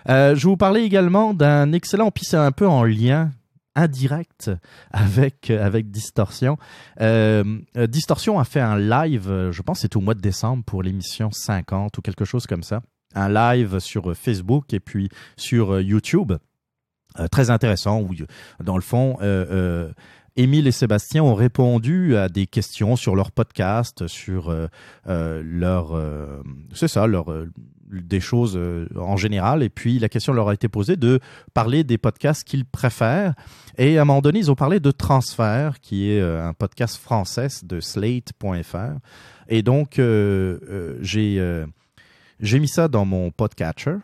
Je vous parler également d'un excellent, puis c'est un peu en lien indirect avec, avec Distorsion. Euh, euh, Distorsion a fait un live, euh, je pense c'était au mois de décembre pour l'émission 50 ou quelque chose comme ça. Un live sur euh, Facebook et puis sur euh, YouTube. Euh, très intéressant où, euh, dans le fond, euh, euh, Émile et Sébastien ont répondu à des questions sur leur podcast, sur euh, euh, leur, euh, c'est ça, leur, euh, des choses euh, en général. Et puis la question leur a été posée de parler des podcasts qu'ils préfèrent. Et à un moment donné, ils ont parlé de Transfert, qui est euh, un podcast français de Slate.fr. Et donc euh, j'ai mis ça dans mon podcatcher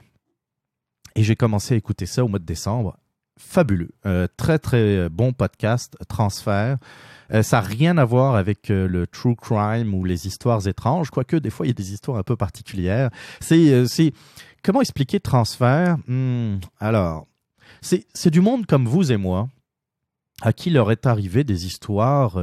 et j'ai commencé à écouter ça au mois de décembre. Fabuleux. Très, très bon podcast, Transfert. Euh, ça n'a rien à voir avec euh, le true crime ou les histoires étranges, quoique des fois, il y a des histoires un peu particulières. C'est... euh, comment expliquer Transfert? Hmm, Alors, c'est du monde comme vous et moi à qui leur est arrivé des histoires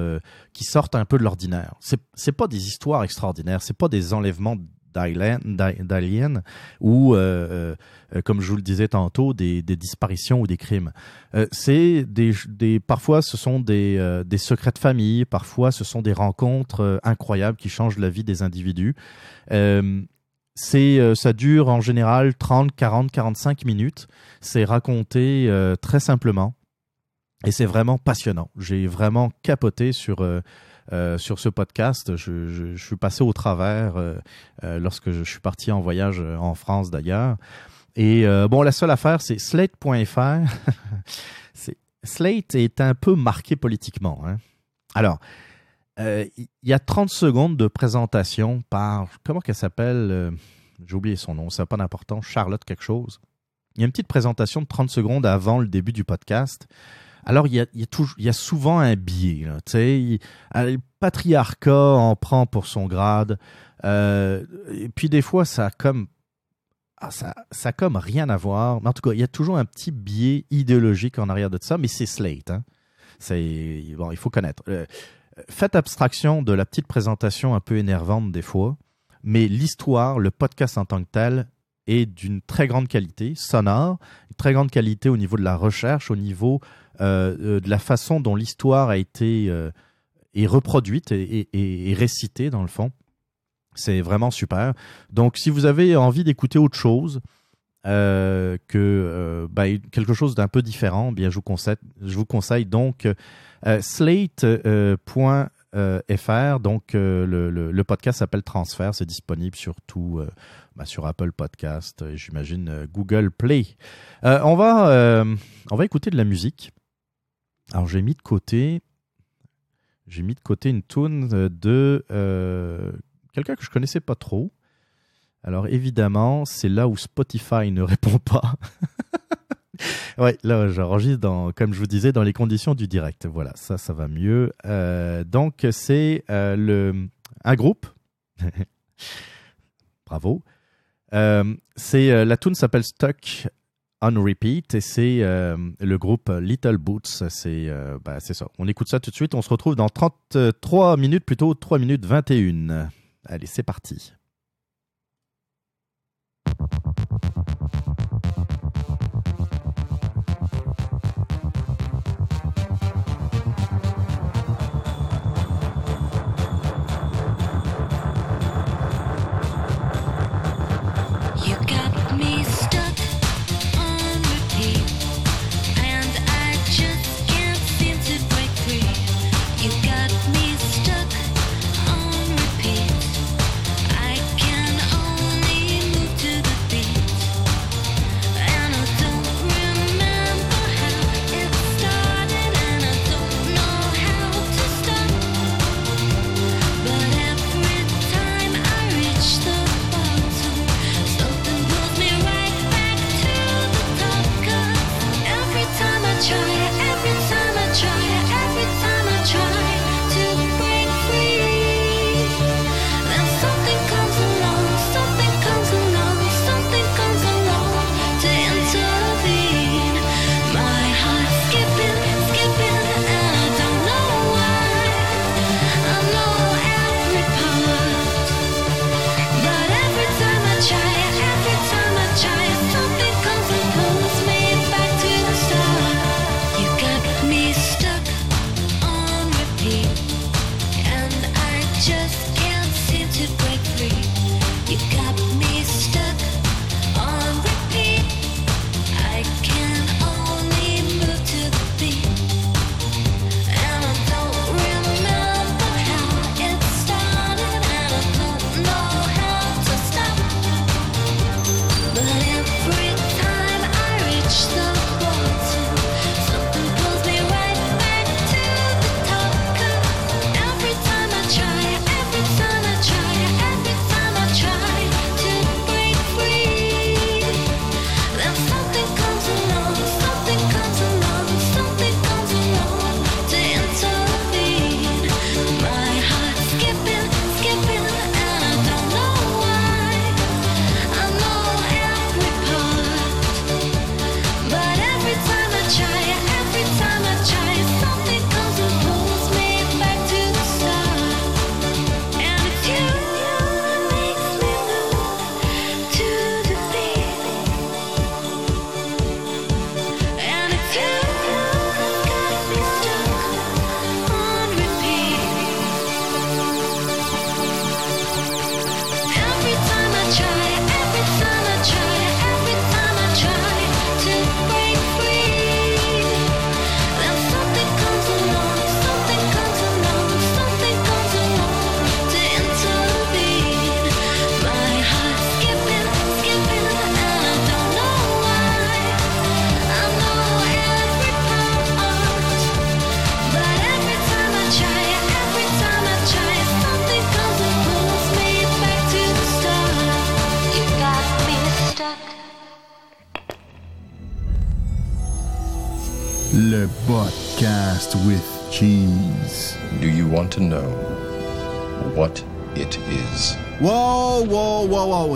qui sortent un peu de l'ordinaire. C'est c'est pas des histoires extraordinaires, c'est pas des enlèvements d'aliens ou euh, euh, comme je vous le disais tantôt des, disparitions ou des crimes. Euh, c'est des, des parfois ce sont des des secrets de famille, parfois ce sont des rencontres incroyables qui changent la vie des individus. ça dure en général 30, 40, 45 minutes. C'est raconté très simplement et c'est vraiment passionnant. J'ai vraiment capoté sur euh, sur ce podcast. Je, suis passé au travers euh, euh lorsque je suis parti en voyage en France d'ailleurs. Et bon, la seule affaire, c'est Slate.fr. *laughs* Slate est un peu marqué politiquement. Hein. Alors, il y a 30 secondes de présentation par comment qu'elle s'appelle J'ai oublié son nom. Ça n'a pas d'importance. Charlotte quelque chose. Il y a une petite présentation de 30 secondes avant le début du podcast alors, il y a, souvent un biais. Là, euh, le patriarcat en prend pour son grade. Euh, et puis, des fois, ça a comme... Ah, ça, comme rien à voir. Mais en tout cas, il y a toujours un petit biais idéologique en arrière de ça, mais c'est Slate. Hein. C'est, bon, il faut connaître. Euh, faites abstraction de la petite présentation un peu énervante des fois, mais l'histoire, le podcast en tant que tel, est d'une très grande qualité sonore, une très grande qualité au niveau de la recherche, au niveau euh, euh, de la façon dont l'histoire a été euh, est reproduite et, récitée dans le fond. C'est vraiment super. Donc, si vous avez envie d'écouter autre chose, que ben, quelque chose d'un peu différent, bien je vous conseille, je vous conseille donc slate.fr. donc le, le, podcast s'appelle Transfert, c'est disponible sur tout, ben, sur Apple Podcast, j'imagine Google Play. on va on va écouter de la musique. Alors j'ai mis de côté, j'ai mis de côté une tune de euh, quelqu'un que je connaissais pas trop. Alors évidemment, c'est là où Spotify ne *laughs* répond pas. *laughs* ouais, là j'enregistre dans, comme je vous disais, dans les conditions du direct. Voilà, ça, ça va mieux. Euh, donc c'est euh, le un groupe. *laughs* Bravo. Euh, c'est euh, la tune s'appelle Stuck on repeat et c'est euh, le groupe Little Boots. Euh, ça. On écoute ça tout de suite. On se retrouve dans 33 minutes, plutôt 3 minutes 21. Allez, c'est parti.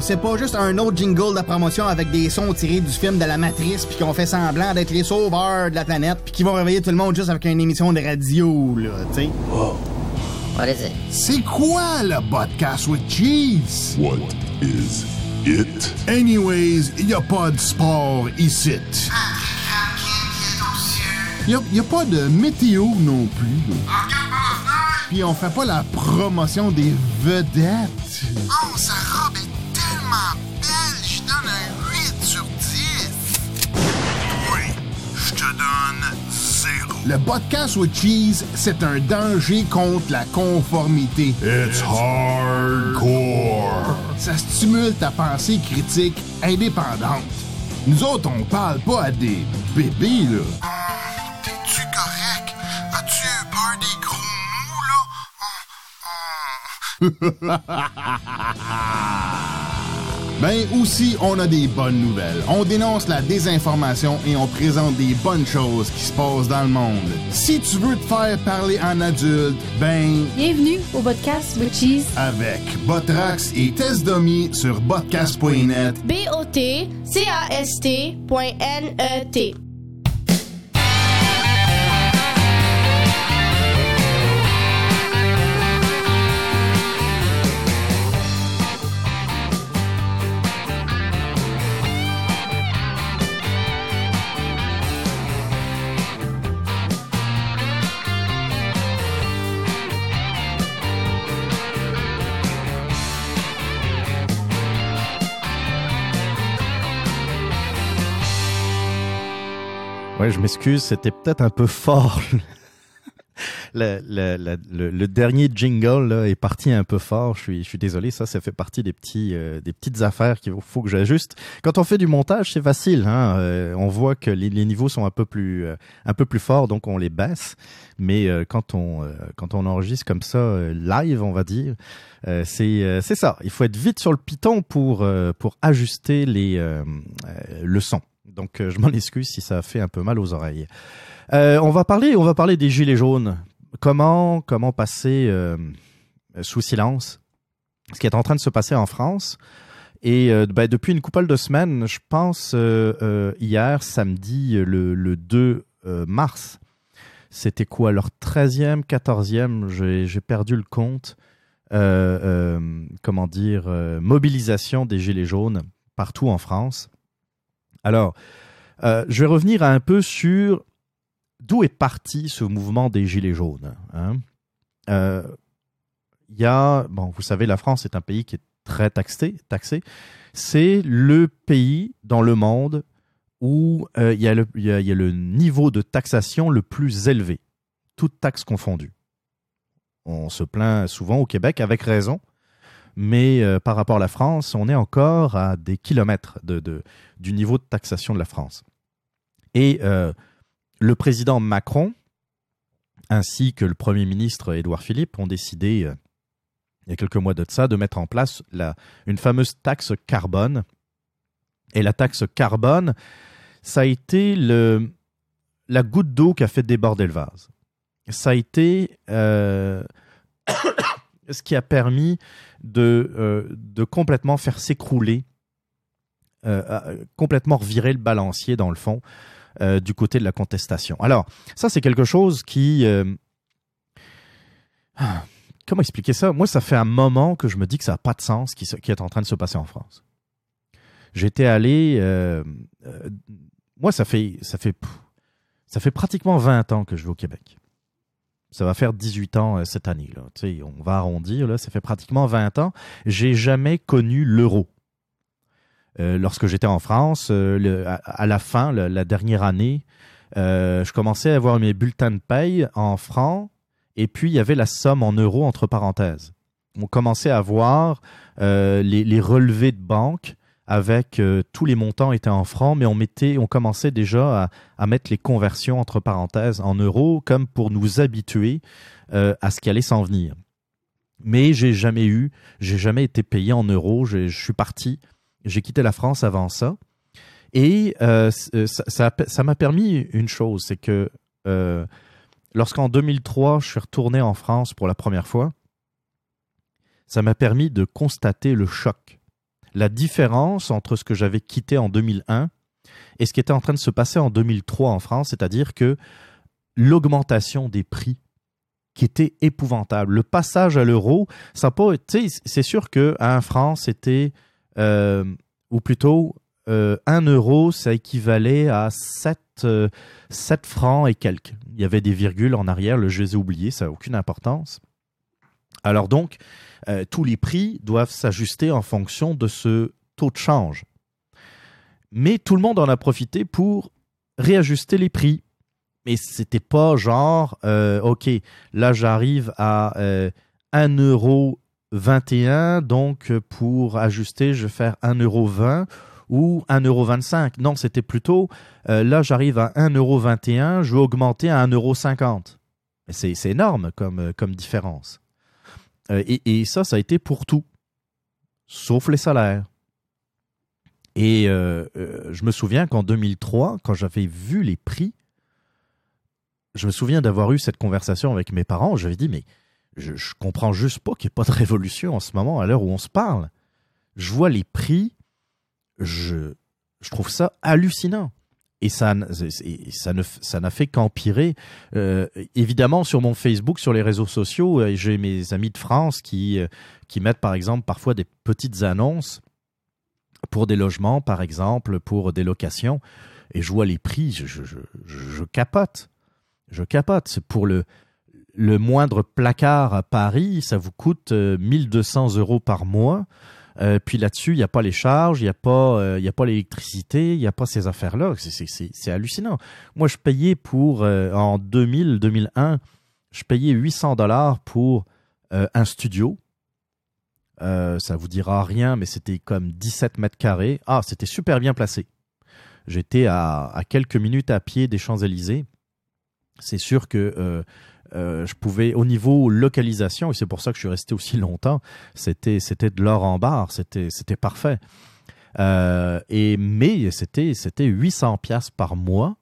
C'est pas juste un autre jingle de promotion avec des sons tirés du film de la Matrice puis qu'on fait semblant d'être les sauveurs de la planète puis qui vont réveiller tout le monde juste avec une émission de radio, là, tu sais. What is it? C'est quoi le podcast with cheese? What is it? Anyways, y a pas de sport ici. Y a, y a pas de météo non plus. Puis on fait pas la promotion des vedettes. Oh, sa Le podcast with cheese, c'est un danger contre la conformité. It's hardcore. Ça stimule ta pensée critique indépendante. Nous autres, on parle pas à des bébés, là. T'es-tu correct? As-tu peur des gros mots, là? *laughs* Ben aussi, on a des bonnes nouvelles. On dénonce la désinformation et on présente des bonnes choses qui se passent dans le monde. Si tu veux te faire parler en adulte, ben Bienvenue au podcast with Cheese. avec Botrax et Test Dummy sur botcast.net. B-O-T-C-A-S-T.N-E-T. Ouais, je m'excuse, c'était peut-être un peu fort. *laughs* Le, le- le- le- dernier jingle là, est parti un peu fort. Je suis, je suis désolé. Ça, ça fait partie des petits, euh, des petites affaires qu'il faut, que j'ajuste. Quand on fait du montage, c'est facile. Hein? Euh, on voit que les, les niveaux sont un peu plus, euh, un peu plus forts, donc on les baisse. Mais euh, quand on, euh, quand on enregistre comme ça euh, live, on va dire, c'est, c'est ça. Il faut être vite sur le piton pour, pour ajuster les, le son. Donc, euh, je m'en excuse si ça fait un peu mal aux oreilles. Euh, on va parler, on va parler des gilets jaunes. Comment, comment passer euh, sous silence ce qui est en train de se passer en France? Et ben, depuis une couple de semaines, je pense hier, samedi, le, le 2 euh, mars, c'était quoi leur 13e, 14e, j'ai perdu le compte, comment dire, mobilisation des Gilets jaunes partout en France. Alors, euh, je vais revenir un peu sur d'où est parti ce mouvement des Gilets jaunes. hein. Euh, Il y a, bon, vous savez, la France est un pays qui est très taxé. taxé. C'est le pays dans le monde où euh, il y, a y a le niveau de taxation le plus élevé, toutes taxes confondues. On se plaint souvent au Québec, avec raison, mais euh, par rapport à la France, on est encore à des kilomètres du niveau de taxation de la France. Et euh, le président Macron, ainsi que le Premier ministre Édouard Philippe, ont décidé, euh, il y a quelques mois de ça, de mettre en place la, une fameuse taxe carbone. Et la taxe carbone, ça a été la goutte d'eau qui a fait déborder le vase. Ça a été ce qui a permis de, euh, complètement faire s'écrouler, euh, euh, complètement revirer le balancier dans le fond du côté de la contestation. Alors, ça c'est quelque chose qui... ah, Comment expliquer ça? Moi, ça fait un moment que je me dis que ça n'a pas de sens qui, qui est en train de se passer en France. J'étais allé... moi, ça fait, ça, fait, ça fait pratiquement 20 ans que je vais au Québec. Ça va faire 18 ans euh, cette année. Là. On va arrondir, là, ça fait pratiquement 20 ans. J'ai jamais connu l'euro. Euh, lorsque j'étais en France, euh, à, la fin, la dernière année, je commençais à avoir mes bulletins de paye en francs et puis il y avait la somme en euros entre parenthèses. On commençait à voir les relevés de banque avec euh, tous les montants étaient en francs, mais on mettait, on commençait déjà à, mettre les conversions entre parenthèses en euros comme pour nous habituer euh, à ce qui allait s'en venir. Mais j'ai jamais eu, j'ai jamais été payé en euros. Je suis parti, j'ai quitté la France avant ça, et euh, ça m'a permis une chose, c'est que lorsqu'en 2003, je suis retourné en France pour la première fois, ça m'a permis de constater le choc, la différence entre ce que j'avais quitté en 2001 et ce qui était en train de se passer en 2003 en France, c'est-à-dire que l'augmentation des prix qui était épouvantable. Le passage à l'euro, ça pas, c'est sûr que un franc c'était, euh, ou plutôt euh, un euro, ça équivalait à 7, 7 euh, francs et quelques. Il y avait des virgules en arrière, le je les ai oubliés, ça n'a aucune importance. Alors donc, tous les prix doivent s'ajuster en fonction de ce taux de change. Mais tout le monde en a profité pour réajuster les prix mais c'était pas genre, euh, OK, là j'arrive à euh, 1,21€, donc pour ajuster, je vais faire 1,20€ ou 1,25€. Non, c'était plutôt, euh, là j'arrive à 1,21€, je vais augmenter à 1,50€. C'est, énorme euh, comme différence. Et, et, ça, ça a été pour tout, sauf les salaires. Et je me souviens qu'en 2003, quand j'avais vu les prix, je me souviens d'avoir eu cette conversation avec mes parents. J'avais dit, mais je, je comprends juste pas qu'il n'y ait pas de révolution en ce moment, à l'heure où on se parle. Je vois les prix, je, je trouve ça hallucinant. Et ça, ça ne ça n'a fait qu'empirer. Euh, évidemment, sur mon Facebook, sur les réseaux sociaux, euh, j'ai mes amis de France qui, euh, qui mettent par exemple parfois des petites annonces pour des logements, par exemple, pour des locations. Et je vois les prix, je, capote je capote. Pour le, le moindre placard à Paris, ça vous coûte 1200 euh, euros par mois. Euh, puis là-dessus, il n'y a pas les charges, il n'y a pas, euh, a pas l'électricité, il n'y a pas ces affaires-là. C'est hallucinant. Moi, je payais pour, en 2000, 2001, je payais 800 dollars pour un studio. ça vous dira rien, mais c'était comme 17 mètres carrés. Ah, c'était super bien placé. J'étais à quelques minutes à pied des Champs-Élysées c'est sûr que euh, euh, je pouvais, au niveau localisation, et c'est pour ça que je suis resté aussi longtemps, c'était, de l'or en barre, c'était, parfait. Euh, et, mais c'était, c'était 800 pièces par mois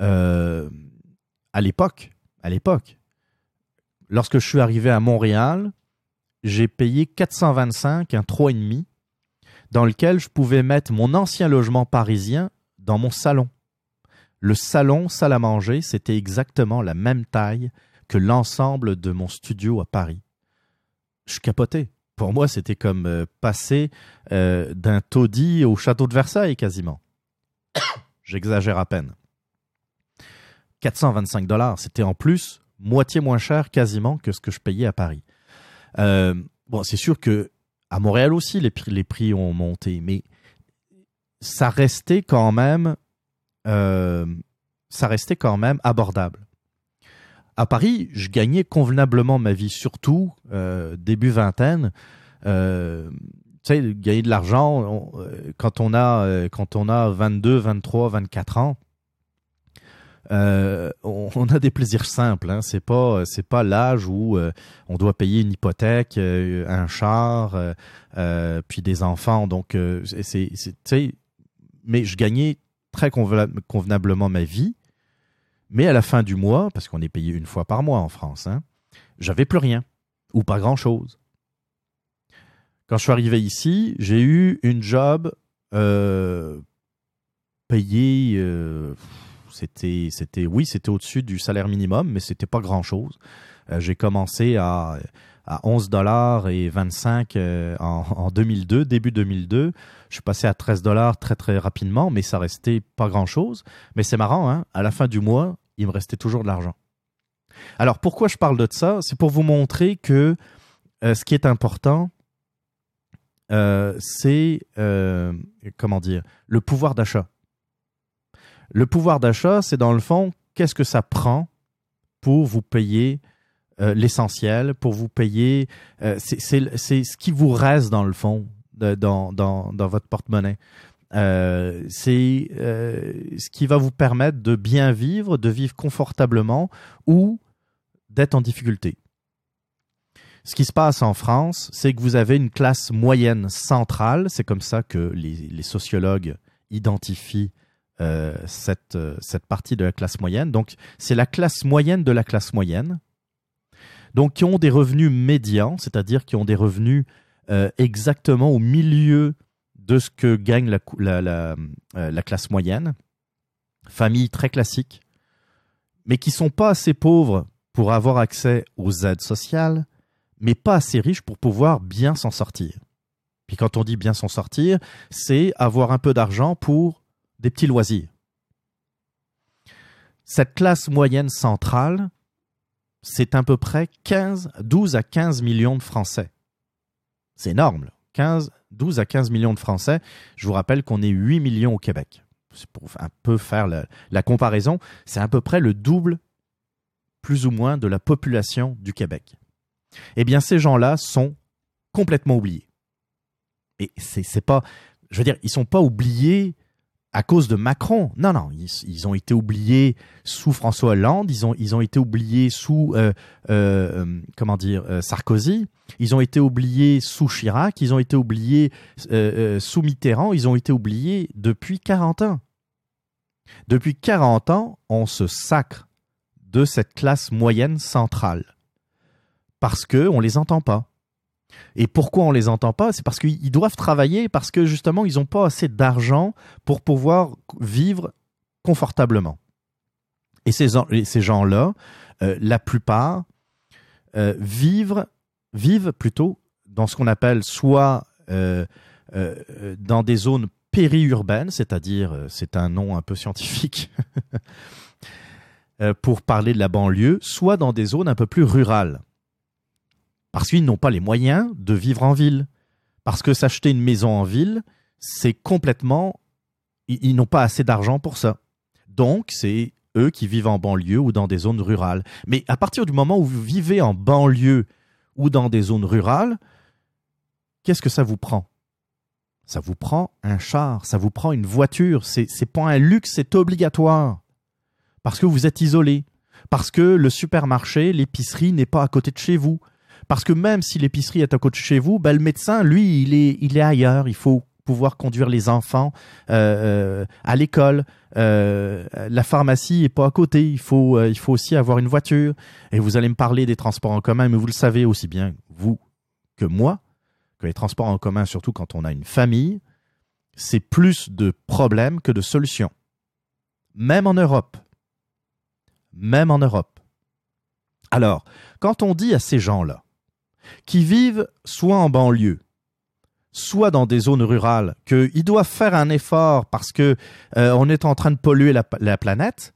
à l'époque. À l'époque. Lorsque je suis arrivé à Montréal, j'ai payé 425, un 3,5, dans lequel je pouvais mettre mon ancien logement parisien dans mon salon. Le salon salle à manger, c'était exactement la même taille que l'ensemble de mon studio à Paris. Je capotais. Pour moi, c'était comme euh, passer euh, d'un taudis au château de Versailles quasiment. *coughs* J'exagère à peine. 425 dollars, c'était en plus moitié moins cher quasiment que ce que je payais à Paris. Euh, bon, c'est sûr que à Montréal aussi les prix, les prix ont monté, mais ça restait quand même euh, ça restait quand même abordable. À Paris, je gagnais convenablement ma vie, surtout euh, début vingtaine. Euh, tu sais, gagner de l'argent quand on a quand on a 22, 23, 24 ans. *laughs* on, a des plaisirs simples. Hein. C'est pas c'est pas l'âge où on doit payer une hypothèque, un char, puis des enfants. Donc c'est c'est mais je gagnais très convenablement ma vie. Mais à la fin du mois, parce qu'on est payé une fois par mois en France, hein, j'avais plus rien ou pas grand-chose. Quand je suis arrivé ici, j'ai eu une job euh, payée. Euh, c'était, oui, c'était au-dessus du salaire minimum, mais c'était pas grand-chose. Euh, j'ai commencé à à 11 dollars et 25 euh, en, 2002, début 2002. Je suis passé à 13 dollars très très rapidement, mais ça restait pas grand chose. Mais c'est marrant, hein? à la fin du mois, il me restait toujours de l'argent. Alors pourquoi je parle de ça? C'est pour vous montrer que euh, ce qui est important, euh, c'est comment dire le pouvoir d'achat. Le pouvoir d'achat, c'est dans le fond, qu'est-ce que ça prend pour vous payer euh, l'essentiel pour vous payer. Euh, c'est ce qui vous reste dans le fond, dans, dans, dans, votre porte-monnaie. Euh, c'est ce qui va vous permettre de bien vivre, de vivre confortablement ou d'être en difficulté. Ce qui se passe en France, c'est que vous avez une classe moyenne centrale, c'est comme ça que les, les sociologues identifient euh, cette, euh, cette partie de la classe moyenne. Donc, c'est la classe moyenne de la classe moyenne. Donc, qui ont des revenus médians, c'est-à-dire qui ont des revenus euh, exactement au milieu de ce que gagne la, euh, la classe moyenne. Famille très classique, mais qui sont pas assez pauvres pour avoir accès aux aides sociales, mais pas assez riches pour pouvoir bien s'en sortir. Puis quand on dit bien s'en sortir, c'est avoir un peu d'argent pour des petits loisirs. Cette classe moyenne centrale, c'est à peu près 15, 12 à 15 millions de Français. C'est énorme. là. 15, 12 à 15 millions de Français. Je vous rappelle qu'on est 8 millions au Québec. Pour un peu faire la, comparaison. C'est à peu près le double, plus ou moins, de la population du Québec. Eh bien, ces gens-là sont complètement oubliés. Et c'est c'est pas, je veux dire, ils sont pas oubliés à cause de Macron. Non, non, ils, ont été oubliés sous François Hollande, ils ont, été oubliés sous, euh, euh, euh, Sarkozy, ils ont été oubliés sous Chirac, ils ont été oubliés sous Mitterrand, ils ont été oubliés depuis 40 ans. Depuis 40 ans, on se sacre de cette classe moyenne centrale parce que on les entend pas. Et pourquoi on les entend pas? C'est parce qu'ils doivent travailler, parce que justement, ils n'ont pas assez d'argent pour pouvoir vivre confortablement. Et ces, gens-là, euh, la plupart, euh, vivent, plutôt dans ce qu'on appelle soit euh, dans des zones périurbaines, c'est-à-dire, c'est un nom un peu scientifique *laughs* pour parler de la banlieue, soit dans des zones un peu plus rurales parce qu'ils n'ont pas les moyens de vivre en ville. Parce que s'acheter une maison en ville, c'est complètement... Ils, n'ont pas assez d'argent pour ça. Donc, c'est eux qui vivent en banlieue ou dans des zones rurales. Mais à partir du moment où vous vivez en banlieue ou dans des zones rurales, qu'est-ce que ça vous prend? Ça vous prend un char, ça vous prend une voiture. C'est c'est pas un luxe, c'est obligatoire. Parce que vous êtes isolé. Parce que le supermarché, l'épicerie n'est pas à côté de chez vous. Parce que même si l'épicerie est à côté de chez vous, ben, le médecin, lui, il est, il est ailleurs. Il faut pouvoir conduire les enfants euh, euh, à l'école. Euh, la pharmacie est pas à côté. Il faut, il faut aussi avoir une voiture. Et vous allez me parler des transports en commun, mais vous le savez aussi bien, vous, que moi, que les transports en commun, surtout quand on a une famille, c'est plus de problèmes que de solutions. Même en Europe. Même en Europe. Alors, quand on dit à ces gens-là, qui vivent soit en banlieue, soit dans des zones rurales, qu'ils doivent faire un effort parce que euh, est en train de polluer la, la planète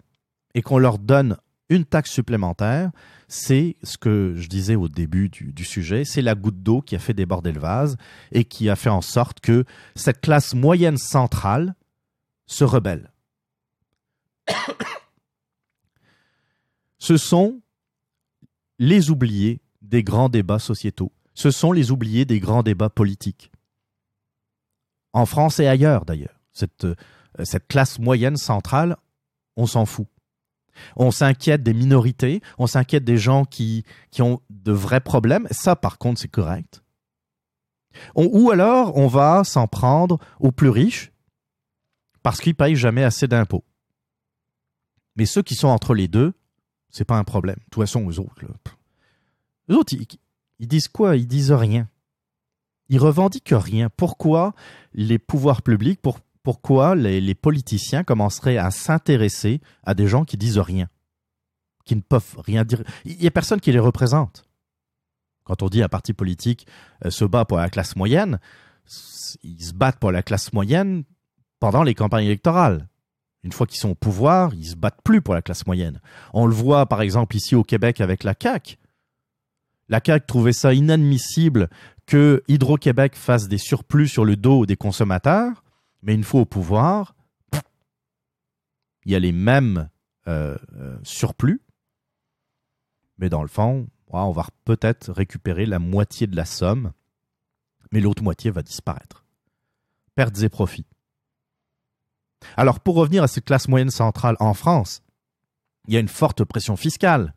et qu'on leur donne une taxe supplémentaire, c'est ce que je disais au début du sujet, c'est la goutte d'eau qui a fait déborder le vase et qui a fait en sorte que cette classe moyenne centrale se rebelle. *coughs* Ce sont les oubliés des grands débats sociétaux. Ce sont les oubliés des grands débats politiques. En France et ailleurs, d'ailleurs. Cette, euh, cette classe moyenne centrale, on s'en fout. On s'inquiète des minorités, on s'inquiète des gens qui, qui ont de vrais problèmes. Ça, par contre, c'est correct. Ou alors, on va s'en prendre aux plus riches parce qu'ils payent jamais assez d'impôts. Mais ceux qui sont entre les deux, c'est pas un problème. De toute façon, eux autres, eux autres, ils, disent quoi? Ils disent rien. Ils revendiquent rien. Pourquoi les pouvoirs publics, pour, pourquoi les, les politiciens commenceraient à s'intéresser à des gens qui disent rien, qui ne peuvent rien dire Il y a personne qui les représente. Quand on dit un parti politique euh, se bat pour la classe moyenne, ils se battent pour la classe moyenne pendant les campagnes électorales. Une fois qu'ils sont au pouvoir, ils se battent plus pour la classe moyenne. On le voit par exemple ici au Québec avec la CAQ. La CAQ trouvait ça inadmissible que Hydro-Québec fasse des surplus sur le dos des consommateurs, mais une fois au pouvoir, il y a les mêmes euh, euh, surplus, mais dans le fond, on va peut-être récupérer la moitié de la somme, mais l'autre moitié va disparaître. Pertes et profits. Alors, pour revenir à cette classe moyenne centrale en France, il y a une forte pression fiscale.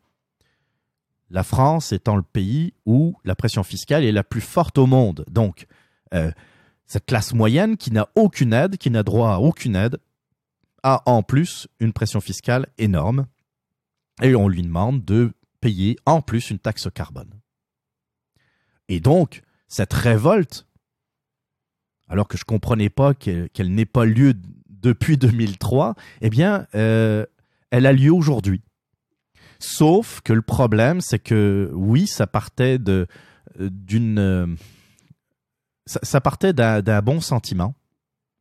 La France étant le pays où la pression fiscale est la plus forte au monde. Donc, euh, cette classe moyenne qui n'a aucune aide, qui n'a droit à aucune aide, a en plus une pression fiscale énorme et on lui demande de payer en plus une taxe carbone. Et donc, cette révolte, alors que je comprenais pas qu'elle n'ait pas lieu depuis 2003, eh bien, euh, elle a lieu aujourd'hui. Sauf que le problème, c'est que oui, ça partait de d'une euh, ça, partait d'un bon sentiment.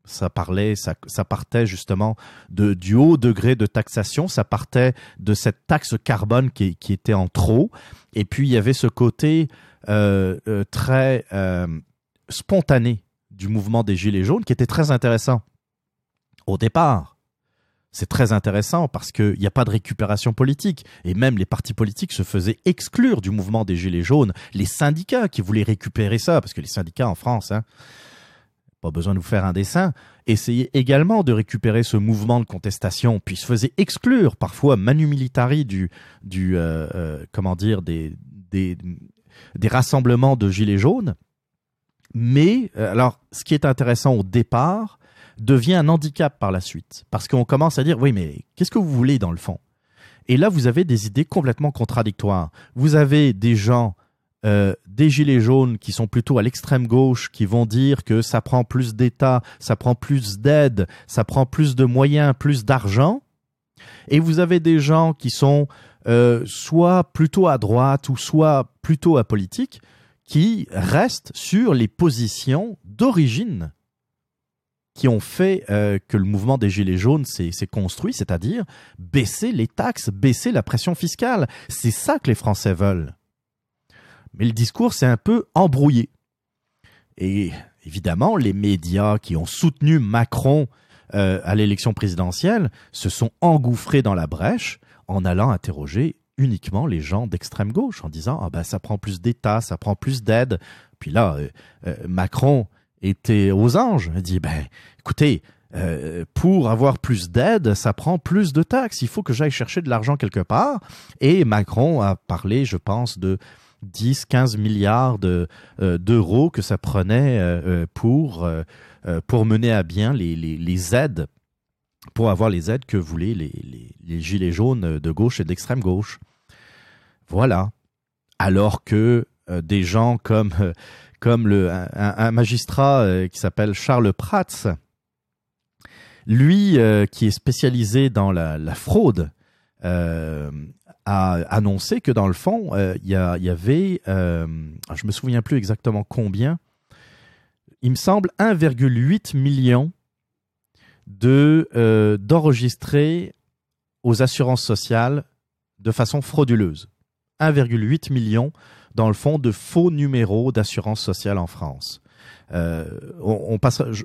Ça parlait, ça, partait justement de, du haut degré de taxation. Ça partait de cette taxe carbone qui, était en trop. Et puis il y avait ce côté euh, euh, très spontané du mouvement des Gilets jaunes qui était très intéressant au départ. C'est très intéressant parce qu'il n'y a pas de récupération politique. Et même les partis politiques se faisaient exclure du mouvement des Gilets jaunes. Les syndicats qui voulaient récupérer ça, parce que les syndicats en France, hein, pas besoin de vous faire un dessin, essayaient également de récupérer ce mouvement de contestation, puis se faisaient exclure parfois manu militari du, euh, euh, comment dire, des rassemblements de Gilets jaunes. Mais, euh, alors, ce qui est intéressant au départ, devient un handicap par la suite. Parce qu'on commence à dire, oui, mais qu'est-ce que vous voulez dans le fond? Et là, vous avez des idées complètement contradictoires. Vous avez des gens, euh, des gilets jaunes qui sont plutôt à l'extrême gauche, qui vont dire que ça prend plus d'État, ça prend plus d'aide, ça prend plus de moyens, plus d'argent. Et vous avez des gens qui sont euh, soit plutôt à droite ou soit plutôt à politique, qui restent sur les positions d'origine qui ont fait euh, que le mouvement des Gilets jaunes s'est construit, c'est-à-dire baisser les taxes, baisser la pression fiscale. C'est ça que les Français veulent. Mais le discours s'est un peu embrouillé. Et évidemment, les médias qui ont soutenu Macron euh, à l'élection présidentielle se sont engouffrés dans la brèche en allant interroger uniquement les gens d'extrême gauche en disant ah ben ça prend plus d'État, ça prend plus d'aide. Puis là, euh, Macron était aux anges. Il dit, ben, écoutez, euh, pour avoir plus d'aide, ça prend plus de taxes. Il faut que j'aille chercher de l'argent quelque part. Et Macron a parlé, je pense, de 10, 15 milliards de, euh, d'euros que ça prenait euh, pour, pour mener à bien les, les, aides, pour avoir les aides que voulaient les, les gilets jaunes de gauche et d'extrême gauche. Voilà. Alors que des gens comme comme le, un, magistrat euh, qui s'appelle Charles Prats, lui euh, qui est spécialisé dans la, fraude, euh, a annoncé que dans le fond, il y, avait, je me souviens plus exactement combien, il me semble 1,8 million de aux assurances sociales de façon frauduleuse. 1,8 million dans le fond, de faux numéros d'assurance sociale en France. Euh, on,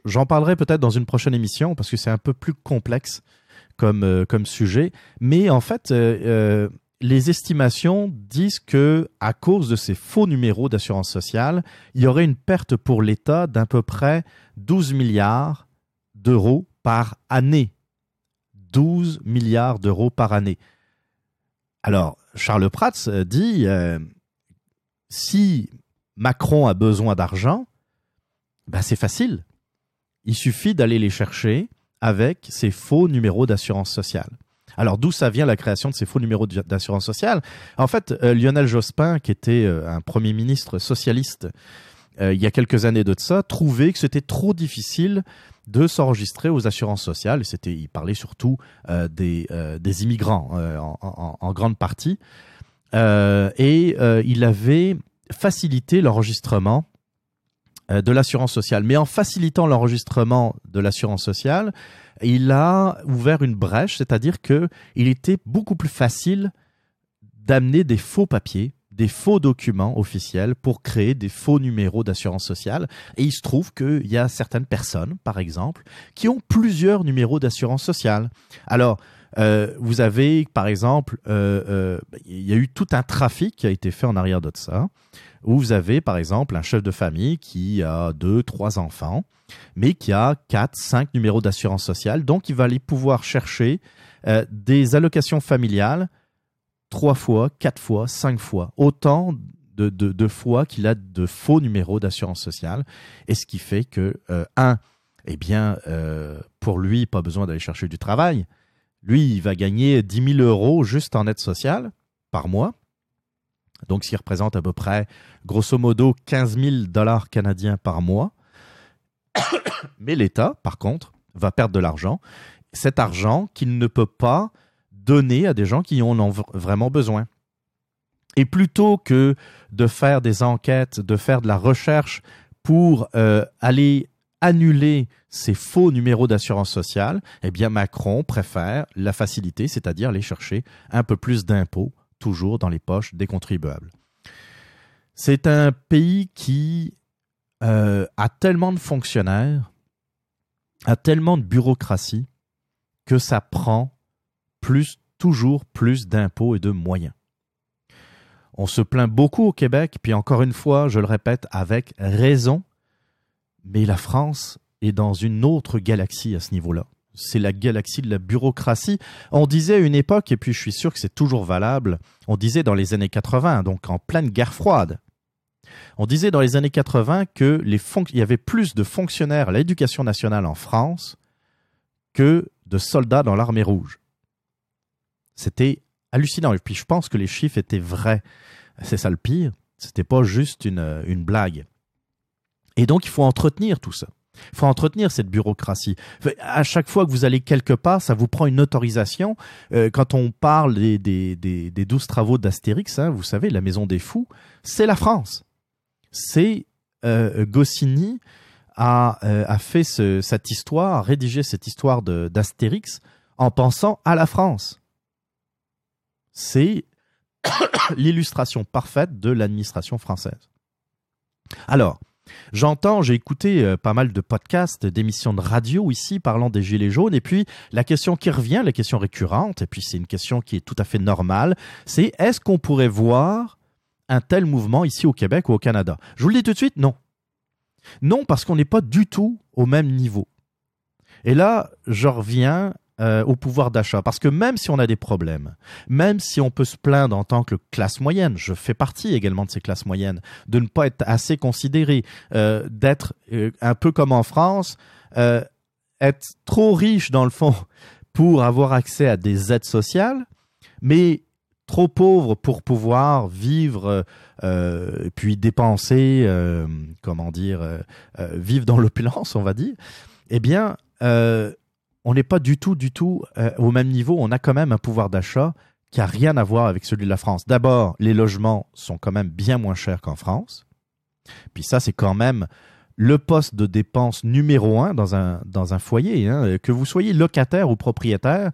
j'en parlerai peut-être dans une prochaine émission parce que c'est un peu plus complexe comme, euh, comme sujet. Mais en fait, euh, les estimations disent que à cause de ces faux numéros d'assurance sociale, il y aurait une perte pour l'État d'à peu près 12 milliards d'euros par année. 12 milliards d'euros par année. Alors, Charles Prats dit, si Macron a besoin d'argent, ben c'est facile. Il suffit d'aller les chercher avec ces faux numéros d'assurance sociale. Alors d'où ça vient la création de ces faux numéros d'assurance sociale? En fait, euh, Lionel Jospin, qui était euh, un premier ministre socialiste euh, il y a quelques années de ça, trouvait que c'était trop difficile de s'enregistrer aux assurances sociales. C'était, il parlait surtout des, immigrants en, grande partie. Euh, et euh, il avait facilité l'enregistrement euh, de l'assurance sociale. Mais en facilitant l'enregistrement de l'assurance sociale, il a ouvert une brèche, c'est-à-dire que il était beaucoup plus facile d'amener des faux papiers, des faux documents officiels pour créer des faux numéros d'assurance sociale. Et il se trouve qu'il y a certaines personnes, par exemple, qui ont plusieurs numéros d'assurance sociale. Alors, euh, vous avez, par exemple, euh, euh, il y a eu tout un trafic qui a été fait en arrière de ça, où vous avez, par exemple, un chef de famille qui a deux, trois enfants, mais qui a quatre, cinq numéros d'assurance sociale. Donc, il va aller pouvoir chercher des allocations familiales trois fois, quatre fois, cinq fois, autant de, de, fois qu'il a de faux numéros d'assurance sociale. Et ce qui fait que, un, eh bien, pour lui, pas besoin d'aller chercher du travail. Lui, il va gagner 10 000 euros juste en aide sociale par mois. Donc, qui représente à peu près, grosso modo, 15 000 dollars canadiens par mois. *coughs* Mais l'État, par contre, va perdre de l'argent. Cet argent qu'il ne peut pas donner à des gens qui en ont vraiment besoin. Et plutôt que de faire des enquêtes, de faire de la recherche pour euh, aller annuler ces faux numéros d'assurance sociale, eh bien Macron préfère la facilité, c'est-à-dire aller chercher un peu plus d'impôts, toujours dans les poches des contribuables. C'est un pays qui euh, a tellement de fonctionnaires, a tellement de bureaucratie, que ça prend plus, toujours plus d'impôts et de moyens. On se plaint beaucoup au Québec, puis encore une fois, je le répète, avec raison, mais la France est dans une autre galaxie à ce niveau-là. C'est la galaxie de la bureaucratie. On disait à une époque, et puis je suis sûr que c'est toujours valable, on disait dans les années 80, donc en pleine guerre froide, on disait dans les années 80 que les y avait plus de fonctionnaires à l'éducation nationale en France que de soldats dans l'armée rouge. C'était hallucinant. Et puis je pense que les chiffres étaient vrais. C'est ça le pire. C'était pas juste une blague. Et donc il faut entretenir tout ça. Il faut entretenir cette bureaucratie. À chaque fois que vous allez quelque part, ça vous prend une autorisation. Euh, quand on parle des, des, des, des douze travaux d'Astérix, hein, vous savez, la maison des fous, c'est la France. C'est euh, Goscinny a, euh, a fait ce, cette histoire, a rédigé cette histoire d'Astérix en pensant à la France. C'est *coughs* l'illustration parfaite de l'administration française. Alors, J'entends, j'ai écouté euh, pas mal de podcasts, d'émissions de radio ici parlant des Gilets jaunes, et puis la question qui revient, la question récurrente, et puis c'est une question qui est tout à fait normale, c'est est-ce qu'on pourrait voir un tel mouvement ici au Québec ou au Canada? Je vous le dis tout de suite, non. Non, parce qu'on n'est pas du tout au même niveau. Et là, je reviens euh, au pouvoir d'achat. Parce que même si on a des problèmes, même si on peut se plaindre en tant que classe moyenne, je fais partie également de ces classes moyennes, de ne pas être assez considéré, euh, d'être euh, un peu comme en France, être trop riche dans le fond *laughs* pour avoir accès à des aides sociales, mais trop pauvre pour pouvoir vivre euh, puis dépenser comment dire vivre dans l'opulence on va dire eh bien on n'est pas du tout, du tout euh, au même niveau. On a quand même un pouvoir d'achat qui a rien à voir avec celui de la France. D'abord, les logements sont quand même bien moins chers qu'en France. Puis ça, c'est quand même le poste de dépense numéro un dans un, dans un foyer. Hein. Que vous soyez locataire ou propriétaire,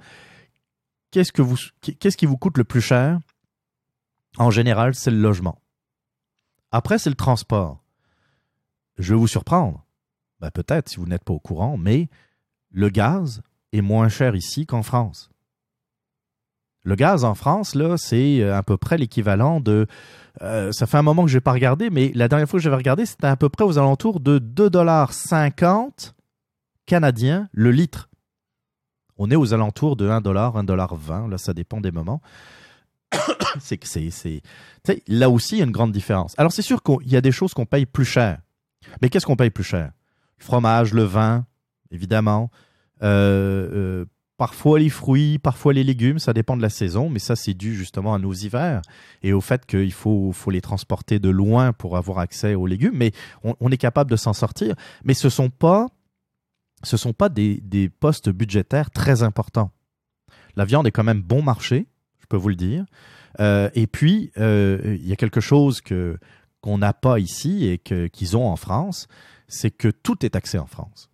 qu'est-ce, que vous, qu'est-ce qui vous coûte le plus cher? En général, c'est le logement. Après, c'est le transport. Je vais vous surprendre. Ben, peut-être si vous n'êtes pas au courant, mais le gaz est moins cher ici qu'en France. Le gaz en France, là, c'est euh, à peu près l'équivalent de. Euh, ça fait un moment que je n'ai pas regardé, mais la dernière fois que j'avais regardé, c'était à peu près aux alentours de 2,50$ canadiens le litre. On est aux alentours de 1$, 1,20$, là, ça dépend des moments. *coughs* c'est que c'est. Là aussi, il y a une grande différence. Alors, c'est sûr qu'il y a des choses qu'on paye plus cher. Mais qu'est-ce qu'on paye plus cher? Le fromage, le vin, évidemment. Euh, euh, parfois les fruits, parfois les légumes, ça dépend de la saison, mais ça c'est dû justement à nos hivers et au fait qu'il faut, les transporter de loin pour avoir accès aux légumes, mais on, est capable de s'en sortir. Mais ce sont pas, ce sont pas des, postes budgétaires très importants. La viande est quand même bon marché, je peux vous le dire. Euh, et puis il y a quelque chose qu'on n'a pas ici et qu'ils ont en France, c'est que tout est taxé en France